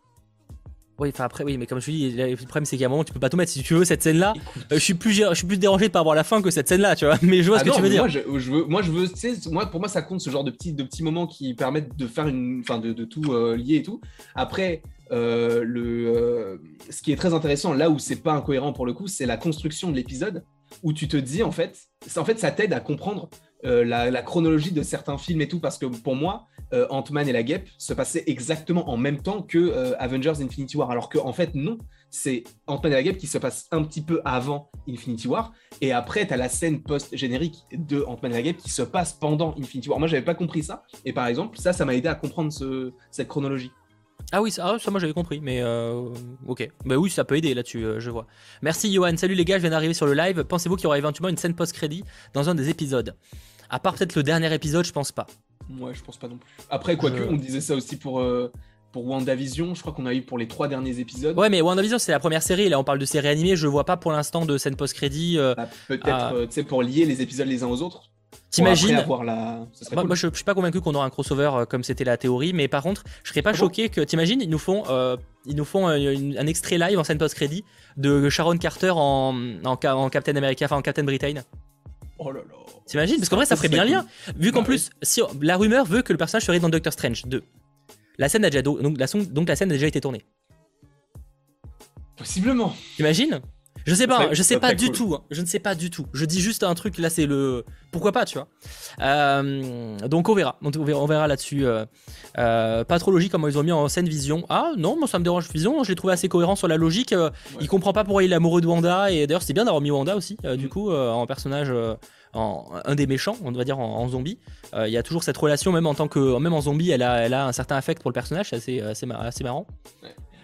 Oui, enfin après, oui, mais comme je te dis, le problème c'est qu'à un moment tu peux pas tout mettre. Si tu veux cette scène-là, euh, je suis plus, je suis plus dérangé de pas voir la fin que cette scène-là, tu vois. Mais je vois ce ah que tu veux dire. Moi, je, veux, moi, je veux, moi, pour moi, ça compte ce genre de petits, de petits moments qui permettent de faire une, enfin, de, de, tout euh, lier et tout. Après, euh, le, ce qui est très intéressant, là où c'est pas incohérent pour le coup, c'est la construction de l'épisode où tu te dis en fait, en fait, ça t'aide à comprendre la, la, chronologie de certains films et tout, parce que pour moi, euh, Ant-Man et la guêpe se passaient exactement en même temps que euh, Avengers Infinity War. Alors qu'en en fait, non, c'est Ant-Man et la guêpe qui se passe un petit peu avant Infinity War. Et après, tu as la scène post-générique de Ant-Man et la guêpe qui se passe pendant Infinity War. Moi, j'avais pas compris ça. Et par exemple, ça, ça m'a aidé à comprendre cette chronologie. Ah oui, ça, ah, ça moi j'avais compris, mais euh, ok. Bah oui, ça peut aider là-dessus, je vois. Merci Johan, salut les gars, je viens d'arriver sur le live. Pensez-vous qu'il y aura éventuellement une scène post-crédit dans un des épisodes? À part peut-être le dernier épisode, je pense pas. Moi, je pense pas non plus. Après, quoique, on disait ça aussi pour, euh, pour WandaVision. Je crois qu'on a eu pour les trois derniers épisodes. Ouais, mais WandaVision, c'est la première série. Là, on parle de série animée. Je vois pas pour l'instant de scène post-crédit. Euh, bah, peut-être, euh, tu sais, pour lier les épisodes les uns aux autres. T'imagines la... moi, je, suis pas convaincu qu'on aura un crossover comme c'était la théorie, mais par contre, je serais pas ah choqué que. T'imagines, ils nous font, ils nous font un, extrait live en scène post-crédit de Sharon Carter en, en, en Captain America, enfin en Captain Britain. Oh là là. T'imagines? Parce qu'en vrai, ça ferait bien lien. Vu qu'en bah plus, si la rumeur veut que le personnage serait dans Doctor Strange 2. La scène a déjà donc la, donc la scène a déjà été tournée. Possiblement. T'imagines? Je sais pas, je sais pas du tout. Hein. Je ne sais pas du tout. Je dis juste un truc. Là, c'est le pourquoi pas, tu vois. Euh, donc on verra. On verra, là-dessus. Euh, euh, pas trop logique comment ils ont mis en scène Vision. Ah non, moi ça me dérange Vision. Je l'ai trouvé assez cohérent sur la logique. Il comprend pas pourquoi il est amoureux de Wanda. Et d'ailleurs, c'est bien d'avoir mis Wanda aussi. Du mm. coup, en personnage. En, un des méchants, on va dire en, zombie. Il y a toujours cette relation, même en tant que, même en zombie, elle a, elle a un certain affect pour le personnage, c'est assez, assez, marrant.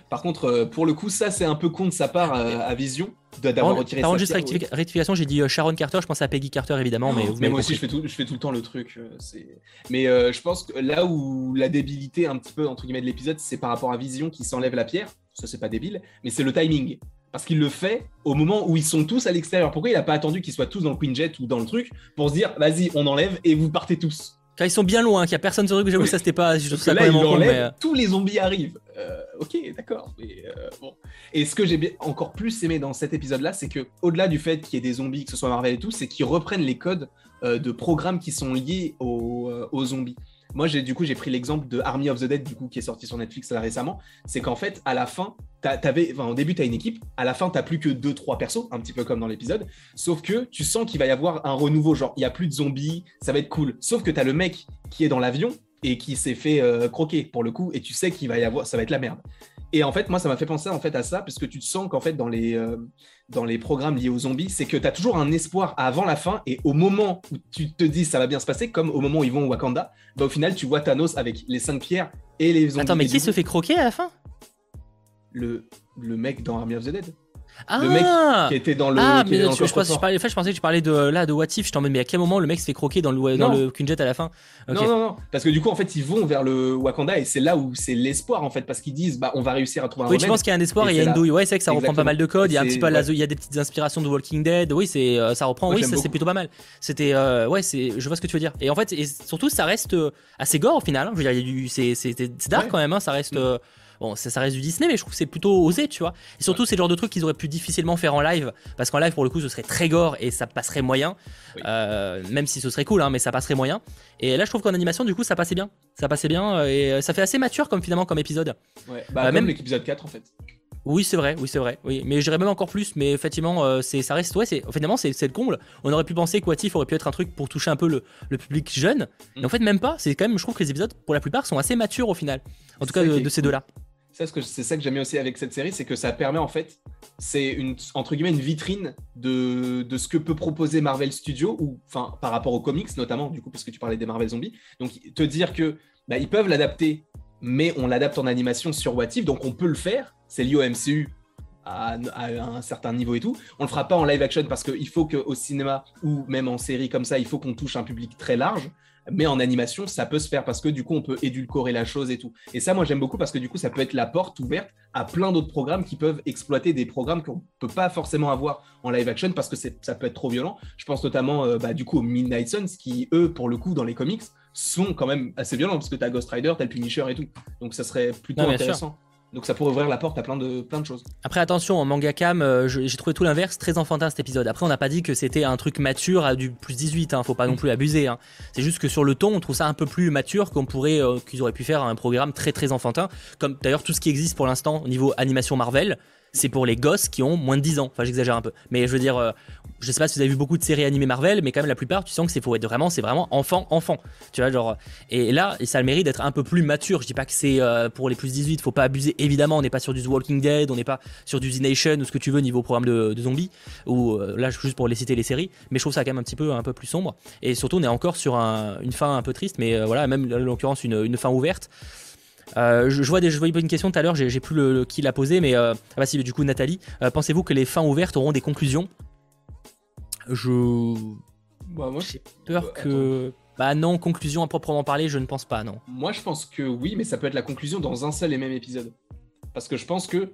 Par contre, pour le coup, ça c'est un peu con de sa part à Vision d'avoir retiré Par contre, juste rectification, j'ai dit euh, Sharon Carter, je pense à Peggy Carter évidemment. mais, mais moi aussi, je fais, tout, je fais tout le temps le truc. Euh, mais euh, je pense que là où la débilité, un petit peu, entre guillemets, de l'épisode, c'est par rapport à Vision qui s'enlève la pierre. Ça, c'est pas débile, mais c'est le timing. Parce qu'il le fait au moment où ils sont tous à l'extérieur. Pourquoi il n'a pas attendu qu'ils soient tous dans le Queen Jet ou dans le truc pour se dire, vas-y, on enlève et vous partez tous? Quand ils sont bien loin, qu'il n'y a personne sur eux, j'avoue, ça c'était pas. Je ça là, euh. tous les zombies arrivent. Euh, ok, d'accord. Euh, bon. Et ce que j'ai encore plus aimé dans cet épisode-là, c'est que au-delà du fait qu'il y ait des zombies, que ce soit Marvel et tout, c'est qu'ils reprennent les codes de programmes qui sont liés aux zombies. Moi, j'ai du coup, j'ai pris l'exemple de Army of the Dead, du coup, qui est sorti sur Netflix là, récemment. C'est qu'en fait, à la fin, t'avais, au début, tu as une équipe. À la fin, tu plus que 2-3 persos, un petit peu comme dans l'épisode. Sauf que tu sens qu'il va y avoir un renouveau. Genre, il y a plus de zombies, ça va être cool. Sauf que tu as le mec qui est dans l'avion et qui s'est fait euh, croquer pour le coup. Et tu sais qu'il va y avoir, ça va être la merde. Et en fait, moi, ça m'a fait penser en fait à ça, parce que tu te sens qu'en fait, dans les, euh, dans les programmes liés aux zombies, c'est que tu as toujours un espoir avant la fin, et au moment où tu te dis ça va bien se passer, comme au moment où ils vont au Wakanda, bah, au final, tu vois Thanos avec les cinq pierres et les zombies. Attends, mais qui se fait croquer à la fin? Le, le mec dans Army of the Dead. Ah le mec qui était dans le. Ah, mais je, je, parlais, je pensais que tu parlais de là de What If. Je t'en mais à quel moment le mec se fait croquer dans le, dans le Kunjet à la fin Non, non, non. Parce que du coup, en fait, ils vont vers le Wakanda et c'est là où c'est l'espoir en fait. Parce qu'ils disent, bah, on va réussir à trouver un Oui, je pense qu'il y a un espoir et il y a une douille. Ouais, c'est que ça reprend pas mal de codes. Il y a un petit peu il y a des petites inspirations de Walking Dead. Oui, c'est euh, ça reprend. oui, c'est plutôt pas mal. C'était. Euh, ouais, c'est. Je vois ce que tu veux dire. Et en fait, et surtout, ça reste euh, assez gore au final. Hein. Je veux dire, c'est dark quand même. Hein. Ça reste. Bon, ça, reste du Disney, mais je trouve que c'est plutôt osé, tu vois. Et surtout, c'est le genre de truc qu'ils auraient pu difficilement faire en live, parce qu'en live, pour le coup, ce serait très gore et ça passerait moyen. Euh, même si ce serait cool, hein, mais ça passerait moyen. Et là, je trouve qu'en animation, du coup, ça passait bien. Ça passait bien euh, et ça fait assez mature, comme finalement, comme épisode. Ouais, bah, euh, même l'épisode 4, en fait. Oui, c'est vrai, oui, c'est vrai. Oui, mais je dirais même encore plus. Mais effectivement, c'est, ça reste, ouais, c'est, finalement, c'est, le comble. On aurait pu penser que Watif aurait pu être un truc pour toucher un peu le, public jeune. Et en mm. fait, même pas. C'est quand même, je trouve que les épisodes, pour la plupart, sont assez matures au final. En tout cas, de ces deux-là c'est ça que j'aime bien aussi avec cette série, c'est que ça permet en fait, c'est une entre guillemets une vitrine de, de, ce que peut proposer Marvel Studios ou par rapport aux comics notamment du coup parce que tu parlais des Marvel Zombies. Donc te dire que bah, ils peuvent l'adapter, mais on l'adapte en animation sur What If, donc on peut le faire. C'est lié au MCU à, un certain niveau et tout. On le fera pas en live action parce qu'il faut qu'au cinéma ou même en série comme ça, il faut qu'on touche un public très large. Mais en animation, ça peut se faire parce que du coup, on peut édulcorer la chose et tout. Et ça, moi, j'aime beaucoup parce que du coup, ça peut être la porte ouverte à plein d'autres programmes qui peuvent exploiter des programmes qu'on peut pas forcément avoir en live action parce que ça peut être trop violent. Je pense notamment, euh, bah, du coup, aux Midnight Suns qui, eux, pour le coup, dans les comics, sont quand même assez violents parce que tu as Ghost Rider, tu as le Punisher et tout. Donc, ça serait plutôt intéressant. Donc ça pourrait ouvrir la porte à plein de, plein de choses. Après attention, en manga cam, euh, j'ai trouvé tout l'inverse, très enfantin cet épisode. Après on n'a pas dit que c'était un truc mature à du plus 18, hein, faut pas non plus abuser. Hein. C'est juste que sur le ton, on trouve ça un peu plus mature qu'on pourrait, euh, qu'ils auraient pu faire un programme très très enfantin. Comme d'ailleurs tout ce qui existe pour l'instant au niveau animation Marvel c'est pour les gosses qui ont moins de 10 ans. Enfin, j'exagère un peu. Mais je veux dire, euh, je sais pas si vous avez vu beaucoup de séries animées Marvel, mais quand même la plupart, tu sens que c'est pour être vraiment, c'est vraiment enfant, enfant. Tu vois, genre. Et là, ça a le mérite d'être un peu plus mature. Je dis pas que c'est euh, pour les plus 18, faut pas abuser. Évidemment, on n'est pas sur du Walking Dead, on n'est pas sur du Z Nation ou ce que tu veux niveau programme de, zombies. Ou euh, là, juste pour les citer les séries. Mais je trouve ça quand même un petit peu, un peu plus sombre. Et surtout, on est encore sur une fin un peu triste, mais voilà, même en l'occurrence une, fin ouverte. Euh, je, vois je voyais une question tout à l'heure, j'ai plus le, qui l'a posé, mais euh, ah bah si, du coup Nathalie, euh, pensez-vous que les fins ouvertes auront des conclusions? Je, bah, moi j'ai peur que, bah non, conclusion à proprement parler, je ne pense pas, non. Moi je pense que oui, mais ça peut être la conclusion dans un seul et même épisode, parce que je pense que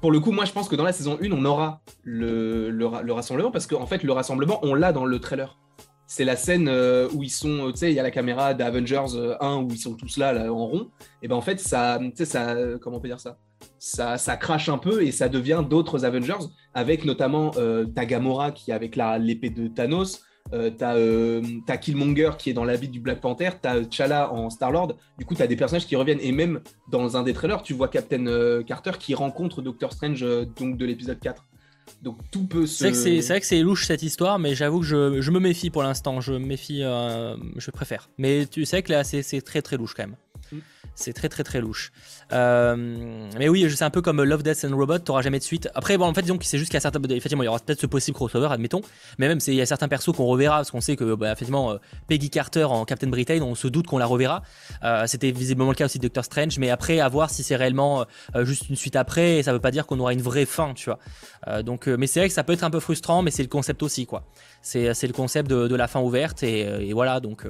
pour le coup, moi je pense que dans la saison 1, on aura le, le, le rassemblement, parce qu'en fait le rassemblement, on l'a dans le trailer c'est la scène euh, où ils sont, tu sais, il y a la caméra d'Avengers 1 euh, où ils sont tous là, en rond. Et ben en fait, ça, tu sais, ça, comment on peut dire ça? Ça, ça crache un peu et ça devient d'autres Avengers, avec notamment euh, Tagamora qui est avec l'épée de Thanos. Euh, t'as Killmonger qui est dans l'habit du Black Panther, t'as T'Challa en Star-Lord. Du coup, t'as des personnages qui reviennent. Et même dans un des trailers, tu vois Captain Carter qui rencontre Doctor Strange donc de l'épisode 4. Donc tout peut se. C'est vrai que c'est louche cette histoire, mais j'avoue que je, je, me méfie pour l'instant. Je me méfie, euh, je préfère. Mais tu sais que là, c'est très très louche quand même. Mm. C'est très très très louche. Euh, mais oui, c'est un peu comme Love, Death and Robot, t'auras jamais de suite. Après, bon, en fait, disons que c'est juste qu'il y a certains. Effectivement, il y aura peut-être ce possible crossover, admettons. Mais même, il y a certains persos qu'on reverra, parce qu'on sait que, bah, effectivement, euh, Peggy Carter en Captain Britain, on se doute qu'on la reverra. Euh, c'était visiblement le cas aussi de Doctor Strange, mais après, à voir si c'est réellement juste une suite après, et ça veut pas dire qu'on aura une vraie fin, tu vois. donc, mais c'est vrai que ça peut être un peu frustrant, mais c'est le concept aussi, quoi. C'est le concept de, la fin ouverte, et voilà, donc.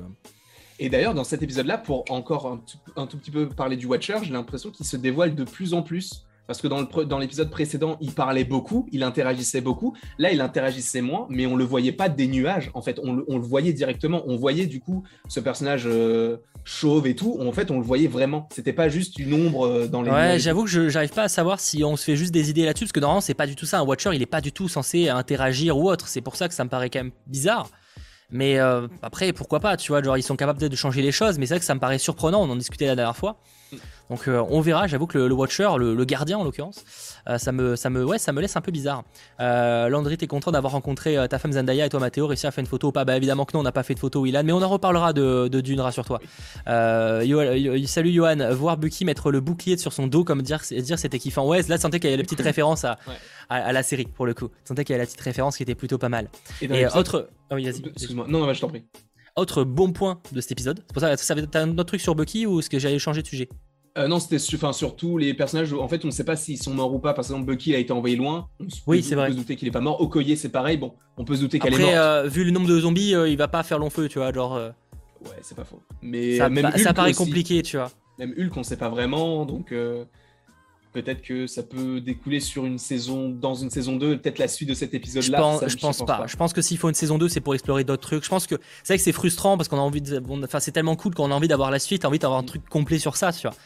Et d'ailleurs, dans cet épisode-là, pour encore un, tout petit peu parler du Watcher, j'ai l'impression qu'il se dévoile de plus en plus. Parce que dans l'épisode précédent, il parlait beaucoup, il interagissait beaucoup. Là, il interagissait moins, mais on le voyait pas des nuages. En fait, on le, voyait directement. On voyait du coup ce personnage euh, chauve et tout. En fait, on le voyait vraiment. C'était pas juste une ombre euh, dans les. Ouais, j'avoue que je j'arrive pas à savoir si on se fait juste des idées là-dessus, parce que normalement, c'est pas du tout ça. Un Watcher, il est pas du tout censé interagir ou autre. C'est pour ça que ça me paraît quand même bizarre. Mais euh, après, pourquoi pas, tu vois, genre ils sont capables de changer les choses, mais c'est vrai que ça me paraît surprenant, on en discutait la dernière fois. Donc euh, on verra, j'avoue que le, Watcher, le, gardien en l'occurrence, euh, ça, me, ça, me, ouais, ça me laisse un peu bizarre. Euh, Landry, t'es content d'avoir rencontré ta femme Zendaya et toi Mathéo, réussi à faire une photo ou pas? Bah évidemment que non, on n'a pas fait de photo Willan, mais on en reparlera de, de Dune, rassure-toi. salut Johan, voir Bucky mettre le bouclier sur son dos comme dire, dire c'était kiffant. Ouais, là sentais qu'il y avait la petite référence à, à, la série pour le coup. Sentais qu'il y avait la petite référence qui était plutôt pas mal. Et, autre... Oh, vas-y. Excuse-moi, non, non, je t'en prie. Autre bon point de cet épisode. C'est pour ça, ça t'as un autre truc sur Bucky ou est-ce que j'allais changer de sujet? Euh, non, c'était enfin, surtout les personnages. En fait, on ne sait pas s'ils sont morts ou pas. Par exemple, Bucky a été envoyé loin. oui, c'est vrai. On peut se douter qu'il est pas mort. Okoye, c'est pareil. Bon, on peut se douter qu'elle est morte. Après, euh, vu le nombre de zombies, euh, il va pas faire long feu, tu vois. Genre. Ouais, c'est pas faux. Mais ça, même ça paraît compliqué, tu vois. Même Hulk, on sait pas vraiment. Donc, peut-être que ça peut découler sur une saison, dans une saison 2, peut-être la suite de cet épisode-là. Je pense, je, pense, pas. Je pense que s'il faut une saison 2, c'est pour explorer d'autres trucs. Je pense que c'est vrai que c'est frustrant parce qu'on a envie de, enfin, c'est tellement cool qu'on a envie d'avoir la suite, envie d'avoir un truc complet sur ça, tu vois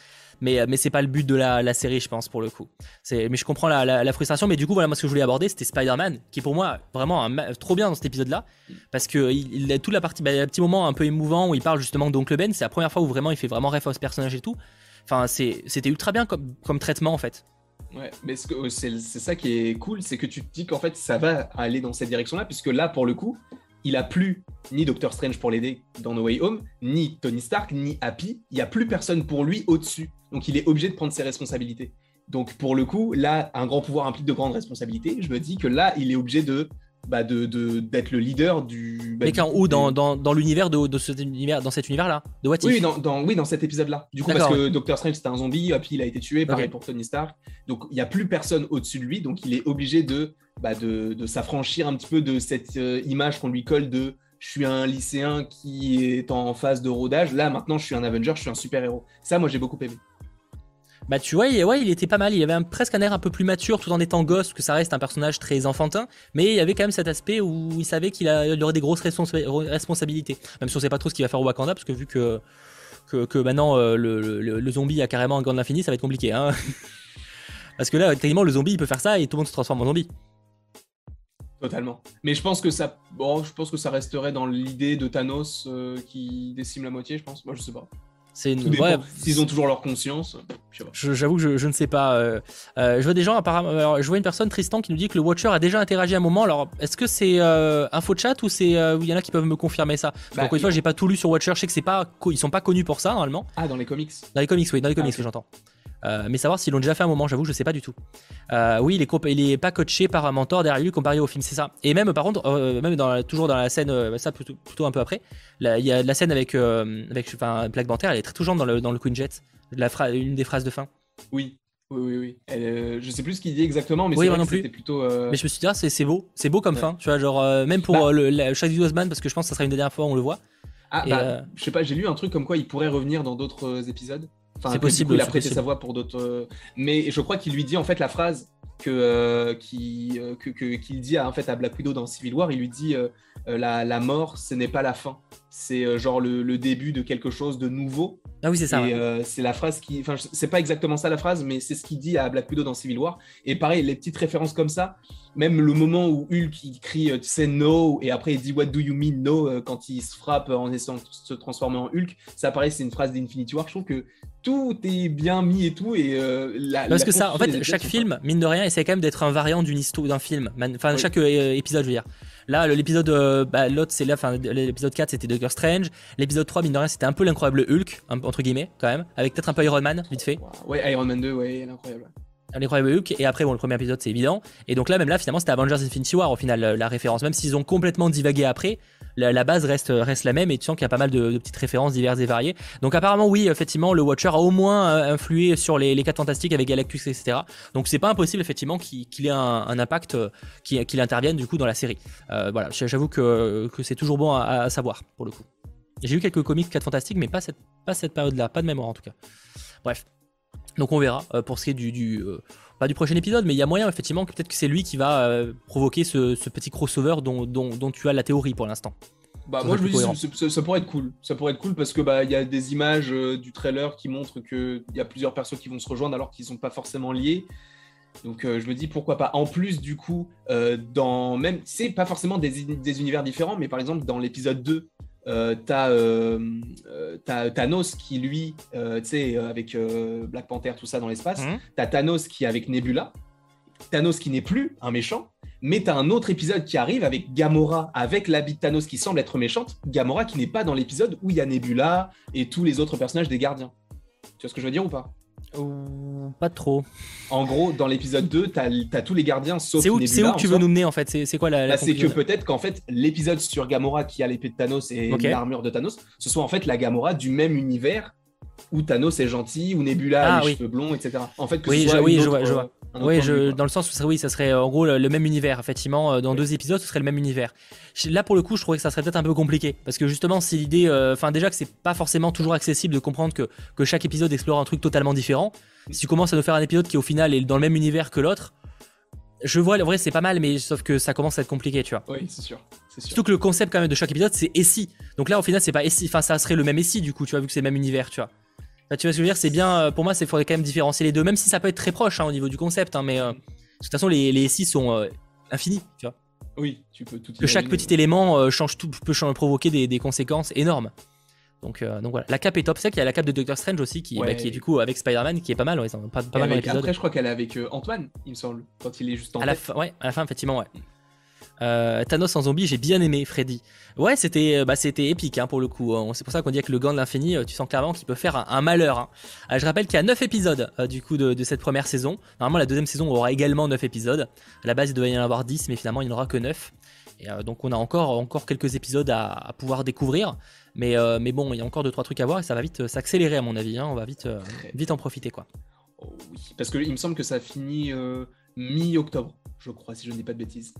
mais, euh, mais c'est pas le but de la, série, je pense, pour le coup. Mais je comprends la, frustration, mais du coup, voilà, moi, ce que je voulais aborder, c'était Spider-Man, qui pour moi vraiment trop bien dans cet épisode-là, parce que il, a toute la partie, bah, un petit moment un peu émouvant où il parle justement d'Oncle Ben, c'est la première fois où vraiment il fait vraiment rêve à ce personnage et tout. Enfin, c'était ultra bien comme, comme traitement, en fait. Ouais, mais c'est ça qui est cool, c'est que tu te dis qu'en fait ça va aller dans cette direction-là, puisque là, pour le coup, il a plus ni Doctor Strange pour l'aider dans No Way Home, ni Tony Stark, ni Happy. Il n'y a plus personne pour lui au-dessus. Donc il est obligé de prendre ses responsabilités. Donc pour le coup, là, un grand pouvoir implique de grandes responsabilités. Je me dis que là, il est obligé de bah, de d'être le leader du. Bah, mais quand où dans, dans, dans l'univers de, de, cet univers dans cet univers là de What If? Oui, dans, dans, oui, dans cet épisode là. Du coup, parce que Doctor Strange c'était un zombie, puis il a été tué, pareil pour Tony Stark. Donc il n'y a plus personne au-dessus de lui, donc il est obligé de bah, de, de s'affranchir un petit peu de cette euh, image qu'on lui colle de je suis un lycéen qui est en phase de rodage. Là maintenant, je suis un Avenger, je suis un super héros. Ça, moi j'ai beaucoup aimé. Bah tu vois, il, était pas mal. Il avait presque un air un peu plus mature tout en étant gosse, que ça reste un personnage très enfantin. Mais il y avait quand même cet aspect où il savait qu'il aurait des grosses responsabilités. Même si on sait pas trop ce qu'il va faire au Wakanda, parce que vu que, maintenant euh, le, zombie a carrément un gant de l'infini, ça va être compliqué. Hein parce que là, techniquement, le zombie il peut faire ça et tout le monde se transforme en zombie. Totalement. Mais je pense que ça, bon, je pense que ça resterait dans l'idée de Thanos euh, qui décime la moitié, je pense. Moi, je sais pas. C'est une. S'ils ont toujours leur conscience. J'avoue que je, ne sais pas. Euh, euh, je vois des gens apparemment. je vois une personne Tristan qui nous dit que le Watcher a déjà interagi un moment. Alors, est-ce que c'est euh, info chat ou c'est il y en a qui peuvent me confirmer ça? Bah, Encore une fois, j'ai pas tout lu sur Watcher. Je sais que c'est pas ils sont pas connus pour ça normalement. Ah, dans les comics. Dans les comics, oui, dans les comics ah, j'entends. Euh, mais savoir s'ils l'ont déjà fait un moment, j'avoue, je sais pas du tout. Euh, oui, il est, il est pas coaché par un mentor derrière lui comparé au film, c'est ça. Et même, par contre, euh, même dans toujours dans la scène, ça plutôt, plutôt, un peu après, il y a la scène avec, avec Black Panther, elle est très touchante dans le, dans le Queen Jet, la une des phrases de fin. Oui. Oui, oui, oui. je sais plus ce qu'il dit exactement, mais c'est non plus. plutôt. Mais je me suis dit, ah, c'est beau, c'est beau comme fin. Tu vois, genre, même pour bah le, le Chadwick Boseman, parce que je pense que ça sera une des dernières fois où on le voit. Ah, bah, je sais pas, j'ai lu un truc comme quoi il pourrait revenir dans d'autres épisodes c'est possible. il a prêté sa voix pour d'autres. Euh, mais je crois qu'il lui dit en fait la phrase que, euh, qui, euh, qu'il dit à, en fait à Black Widow dans Civil War. Il lui dit la, la, mort, ce n'est pas la fin. C'est genre le, le, début de quelque chose de nouveau. Ah oui, c'est ça. C'est la phrase qui. Enfin, c'est pas exactement ça la phrase, mais c'est ce qu'il dit à Black Widow dans Civil War. Et pareil, les petites références comme ça, même le moment où Hulk il crie tu sais no et après il dit what do you mean no quand il se frappe en essayant de se transformer en Hulk ça paraît c'est une phrase d'Infinity War je trouve que tout est bien mis et tout. Et euh, Parce que ça, en fait, chaque film, mine de rien, essaie quand même d'être un variant d'une histoire d'un film. Enfin, chaque euh, épisode, je veux dire. Là, l'épisode, euh, bah, l'autre, c'est là, enfin, l'épisode 4, c'était Doctor Strange. L'épisode 3, mine de rien, c'était un peu l'incroyable Hulk, entre guillemets, quand même, avec peut-être un peu Iron Man, vite fait. Ouais, Iron Man 2, ouais, l'incroyable. L'incroyable Hulk, et après, bon, le premier épisode, c'est évident. Et donc là, même là, finalement, c'était Avengers Infinity War, au final, la référence. Même s'ils ont complètement divagué après, la, base reste, reste la même et tu sens qu'il y a pas mal de, petites références diverses et variées. Donc apparemment oui, effectivement, le Watcher a au moins euh, influé sur les, les 4 fantastiques avec Galactus, etc. Donc c'est pas impossible effectivement qu'il ait un, impact, euh, qu'il intervienne du coup dans la série. Euh, voilà, j'avoue que, que c'est toujours bon à, savoir pour le coup. J'ai lu quelques comics 4 fantastiques, mais pas cette, pas cette période-là, pas de mémoire en tout cas. Bref. Donc on verra pour ce qui est du, du pas du prochain épisode, mais il y a moyen effectivement que peut-être que c'est lui qui va euh, provoquer ce, petit crossover dont, dont, tu as la théorie pour l'instant. Bah moi je me dis ça, pourrait être cool, ça pourrait être cool parce que bah il y a des images euh, du trailer qui montrent que il y a plusieurs persos qui vont se rejoindre alors qu'ils sont pas forcément liés. Donc euh, je me dis pourquoi pas? En plus du coup dans même c'est pas forcément des, des, univers différents, mais par exemple dans l'épisode 2 euh, euh, t'as Thanos qui, lui, euh, tu sais, avec Black Panther, tout ça dans l'espace. Mhm. T'as Thanos qui est avec Nebula. Thanos qui n'est plus un méchant. Mais t'as un autre épisode qui arrive avec Gamora, avec l'habit de Thanos qui semble être méchante. Gamora qui n'est pas dans l'épisode où il y a Nebula et tous les autres personnages des gardiens. Tu vois ce que je veux dire ou pas? Pas trop. En gros, dans l'épisode 2, t'as as tous les gardiens sauf C'est où, C'est où que tu veux nous mener en fait? C'est quoi la, bah, C'est que peut-être qu'en fait, l'épisode sur Gamora qui a l'épée de Thanos et l'armure de Thanos, ce soit en fait la Gamora du même univers où Thanos est gentil, où Nebula a ah les cheveux blonds, etc. En fait, que oui, ce soit oui, je vois, je vois. Oui, je, dans le sens où ça, oui, ça serait en gros le, même univers. Effectivement, euh, dans deux épisodes, ce serait le même univers. Là, pour le coup, je trouvais que ça serait peut-être un peu compliqué. Parce que justement, si l'idée. Euh, enfin, déjà que c'est pas forcément toujours accessible de comprendre que, que chaque épisode explore un truc totalement différent. Si tu commences à nous faire un épisode qui, au final, est dans le même univers que l'autre, je vois, en vrai, c'est pas mal, mais sauf que ça commence à être compliqué, tu vois. Oui, c'est sûr. Surtout que le concept, quand même, de chaque épisode, c'est et si. Donc là, au final, c'est pas et si. Enfin, ça serait le même et si, du coup, tu vois, vu que c'est le même univers, tu vois. Tu vois ce que je veux dire C'est bien, euh, pour moi, il faudrait quand même différencier les deux, même si ça peut être très proche hein, au niveau du concept, hein, mais. De toute façon, les, les SI sont euh, infinis, tu vois. Oui, tu peux tout. Que chaque petit élément euh, change tout, peut provoquer des, conséquences énormes. Donc, euh, donc voilà, la cape est top sec. Il y a la cape de Doctor Strange aussi qui, bah, qui est du coup avec Spider-Man qui est pas mal. pas, mal Après, je crois qu'elle est avec Antoine, il me semble, quand il est juste en à la Ouais, à la fin, effectivement, ouais. Euh, Thanos en zombie, j'ai bien aimé Freddy. Ouais, c'était euh, bah, c'était épique hein, pour le coup. Hein. C'est pour ça qu'on dit que le gant de l'infini, euh, tu sens clairement qu'il peut faire un, malheur. Hein. je rappelle qu'il y a 9 épisodes du coup de, cette première saison. Normalement, la deuxième saison aura également 9 épisodes. À la base, il devait y en avoir 10, mais finalement, il n'y en aura que 9. Et donc on a encore, encore quelques épisodes à, pouvoir découvrir. Mais, mais bon, il y a encore deux trois trucs à voir et ça va vite s'accélérer à mon avis. Hein. on va vite, vite en profiter quoi. Oh oui, parce qu'il me semble que ça finit mi-octobre, je crois, si je ne dis pas de bêtises.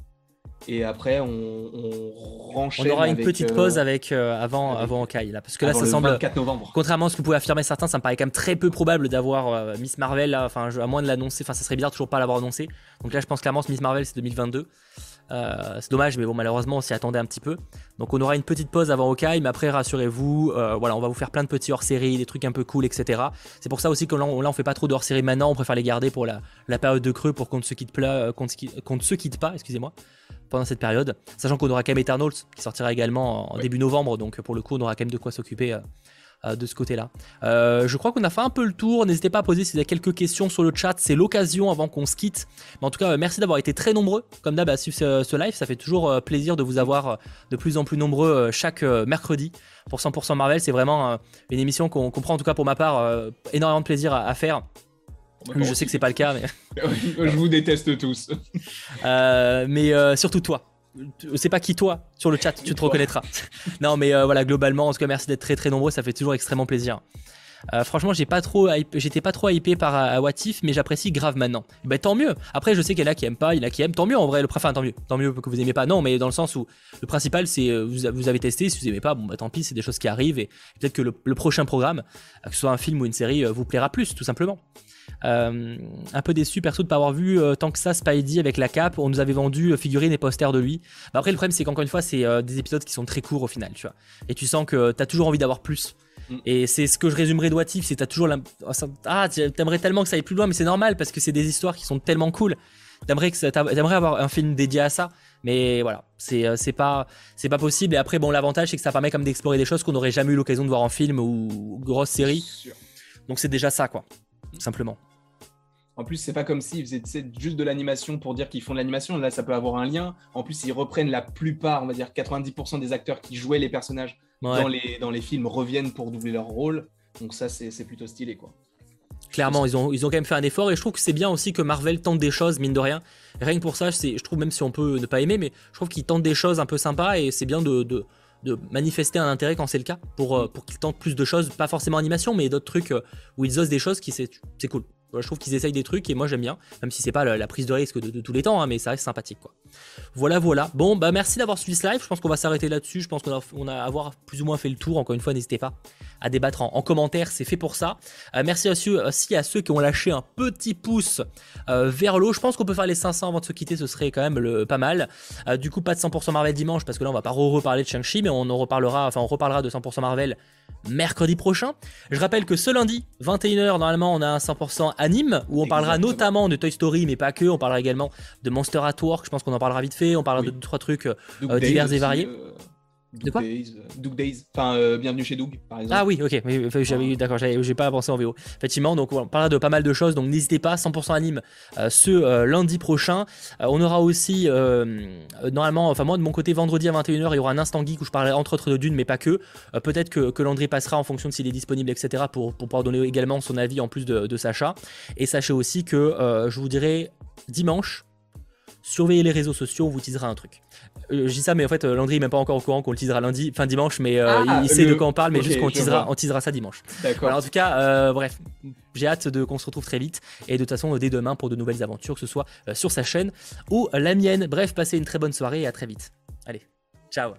Et après, on, on On aura une petite pause euh, avec euh, avant avant Hawkeye là, parce que là, ça semble. 24 novembre. Contrairement à ce que pouvez affirmer certains, ça me paraît quand même très peu probable d'avoir euh, Miss Marvel. Là, enfin, à moins de l'annoncer. Enfin, ça serait bizarre toujours pas l'avoir annoncé. Donc là, je pense clairement que Miss Marvel c'est 2022. c'est dommage, mais bon, malheureusement, on s'y attendait un petit peu. Donc, on aura une petite pause avant Hawkeye, mais après, rassurez-vous, voilà, on va vous faire plein de petits hors-série, des trucs un peu cool, etc. C'est pour ça aussi que là, on, fait pas trop de hors-série maintenant, on préfère les garder pour la, la période de creux pour qu'on ne se quitte, ne se quitte pas, excusez-moi pendant cette période. Sachant qu'on aura quand même Eternals qui sortira également en début novembre, donc pour le coup on aura quand même de quoi s'occuper euh, euh, de ce côté-là. Euh, je crois qu'on a fait un peu le tour. N'hésitez pas à poser si vous avez quelques questions sur le chat. C'est l'occasion avant qu'on se quitte. Mais en tout cas, merci d'avoir été très nombreux. Comme d'hab, à suivre ce, live. Ça fait toujours plaisir de vous avoir de plus en plus nombreux chaque mercredi pour 100% Marvel. C'est vraiment une émission qu'on prend, en tout cas pour ma part, énormément de plaisir à faire je sais que c'est pas le cas, mais. je vous déteste tous. Euh, mais euh, surtout toi. C'est pas qui toi sur le chat, tu te reconnaîtras. non, mais euh, voilà, globalement, en tout cas, merci d'être très très nombreux, ça fait toujours extrêmement plaisir. franchement, j'ai pas trop, j'étais pas trop hypé par Watif, mais j'apprécie grave maintenant. Bah tant mieux. Après, je sais qu'il y en a qui aiment pas, il y en a qui aiment. Tant mieux en vrai. Le enfin, tant mieux, tant mieux que vous aimez pas. Non, mais dans le sens où le principal, c'est vous, vous, avez testé. Si vous aimez pas, bon bah tant pis, c'est des choses qui arrivent et peut-être que le, le, prochain programme, que ce soit un film ou une série, vous plaira plus, tout simplement. Euh, un peu déçu perso de pas avoir vu euh, tant que ça Spidey avec la cape. On nous avait vendu euh, figurines et posters de lui. Bah, après le problème c'est qu'encore une fois c'est des épisodes qui sont très courts au final, tu vois. Et tu sens que t'as toujours envie d'avoir plus. Mm. Et c'est ce que je résumerai de What c'est t'as toujours oh, ah t'aimerais tellement que ça aille plus loin, mais c'est normal parce que c'est des histoires qui sont tellement cool. T'aimerais que t'aimerais avoir un film dédié à ça, mais voilà, c'est c'est pas c'est pas possible. Et après bon l'avantage c'est que ça permet comme d'explorer des choses qu'on n'aurait jamais eu l'occasion de voir en film ou grosse série. Donc c'est déjà ça quoi, simplement. En plus, c'est pas comme s'ils faisaient juste de l'animation pour dire qu'ils font de l'animation. Là, ça peut avoir un lien. En plus, ils reprennent la plupart, on va dire 90% des acteurs qui jouaient les personnages dans, les, dans les films reviennent pour doubler leur rôle. Donc ça, c'est plutôt stylé, quoi. Clairement, ils ont, ils ont quand même fait un effort et je trouve que c'est bien aussi que Marvel tente des choses, mine de rien. Rien que pour ça, je trouve même si on peut ne pas aimer, mais je trouve qu'ils tentent des choses un peu sympas et c'est bien de, de, manifester un intérêt quand c'est le cas pour, euh, pour qu'ils tentent plus de choses, pas forcément animation, mais d'autres trucs euh, où ils osent des choses qui c'est cool je trouve qu'ils essayent des trucs et moi j'aime bien, même si c'est pas la, prise de risque de, tous les temps, hein, mais ça reste sympathique quoi. Voilà, voilà. Bon, bah merci d'avoir suivi ce live. Je pense qu'on va s'arrêter là-dessus. Je pense qu'on a, avoir plus ou moins fait le tour. Encore une fois, n'hésitez pas à débattre en, commentaire, c'est fait pour ça. Euh, merci aussi, aussi, à ceux qui ont lâché un petit pouce euh, vers l'eau. Je pense qu'on peut faire les 500 avant de se quitter, ce serait quand même pas mal. Euh, du coup, pas de 100% Marvel dimanche parce que là on va pas reparler de Shang-Chi, mais on en reparlera, enfin on reparlera de 100% Marvel mercredi prochain. Je rappelle que ce lundi, 21h, normalement, on a un 100% anime où on parlera notamment de Toy Story, mais pas que. On parlera également de Monster at Work. Je pense qu'on en parlera vite fait. On parlera de deux, trois trucs divers et variés. De quoi Days, euh, Doug Days, enfin euh, Bienvenue chez Doug, par exemple. Ah oui, ok, j'avais, d'accord, j'ai pas pensé en VO. Effectivement, donc on parlera de pas mal de choses, donc n'hésitez pas, 100% anime euh, ce lundi prochain. on aura aussi, normalement, enfin moi de mon côté, vendredi à 21h, il y aura un instant geek où je parlerai entre autres de Dune, mais pas que. peut-être que, que Landry passera en fonction de s'il est disponible, etc., pour, pour pouvoir donner également son avis en plus de, de Sacha. Et sachez aussi que je vous dirai dimanche, surveillez les réseaux sociaux, on vous teasera un truc. Euh, je dis ça, mais en fait, euh, Landry n'est même pas encore au courant qu'on le teasera lundi, fin dimanche, mais euh, ah, il, sait de quoi on parle, mais juste qu'on teasera, on teasera ça dimanche. D'accord. en tout cas, bref, j'ai hâte de qu'on se retrouve très vite et de toute façon dès demain pour de nouvelles aventures, que ce soit sur sa chaîne ou la mienne. Bref, passez une très bonne soirée et à très vite. Allez, ciao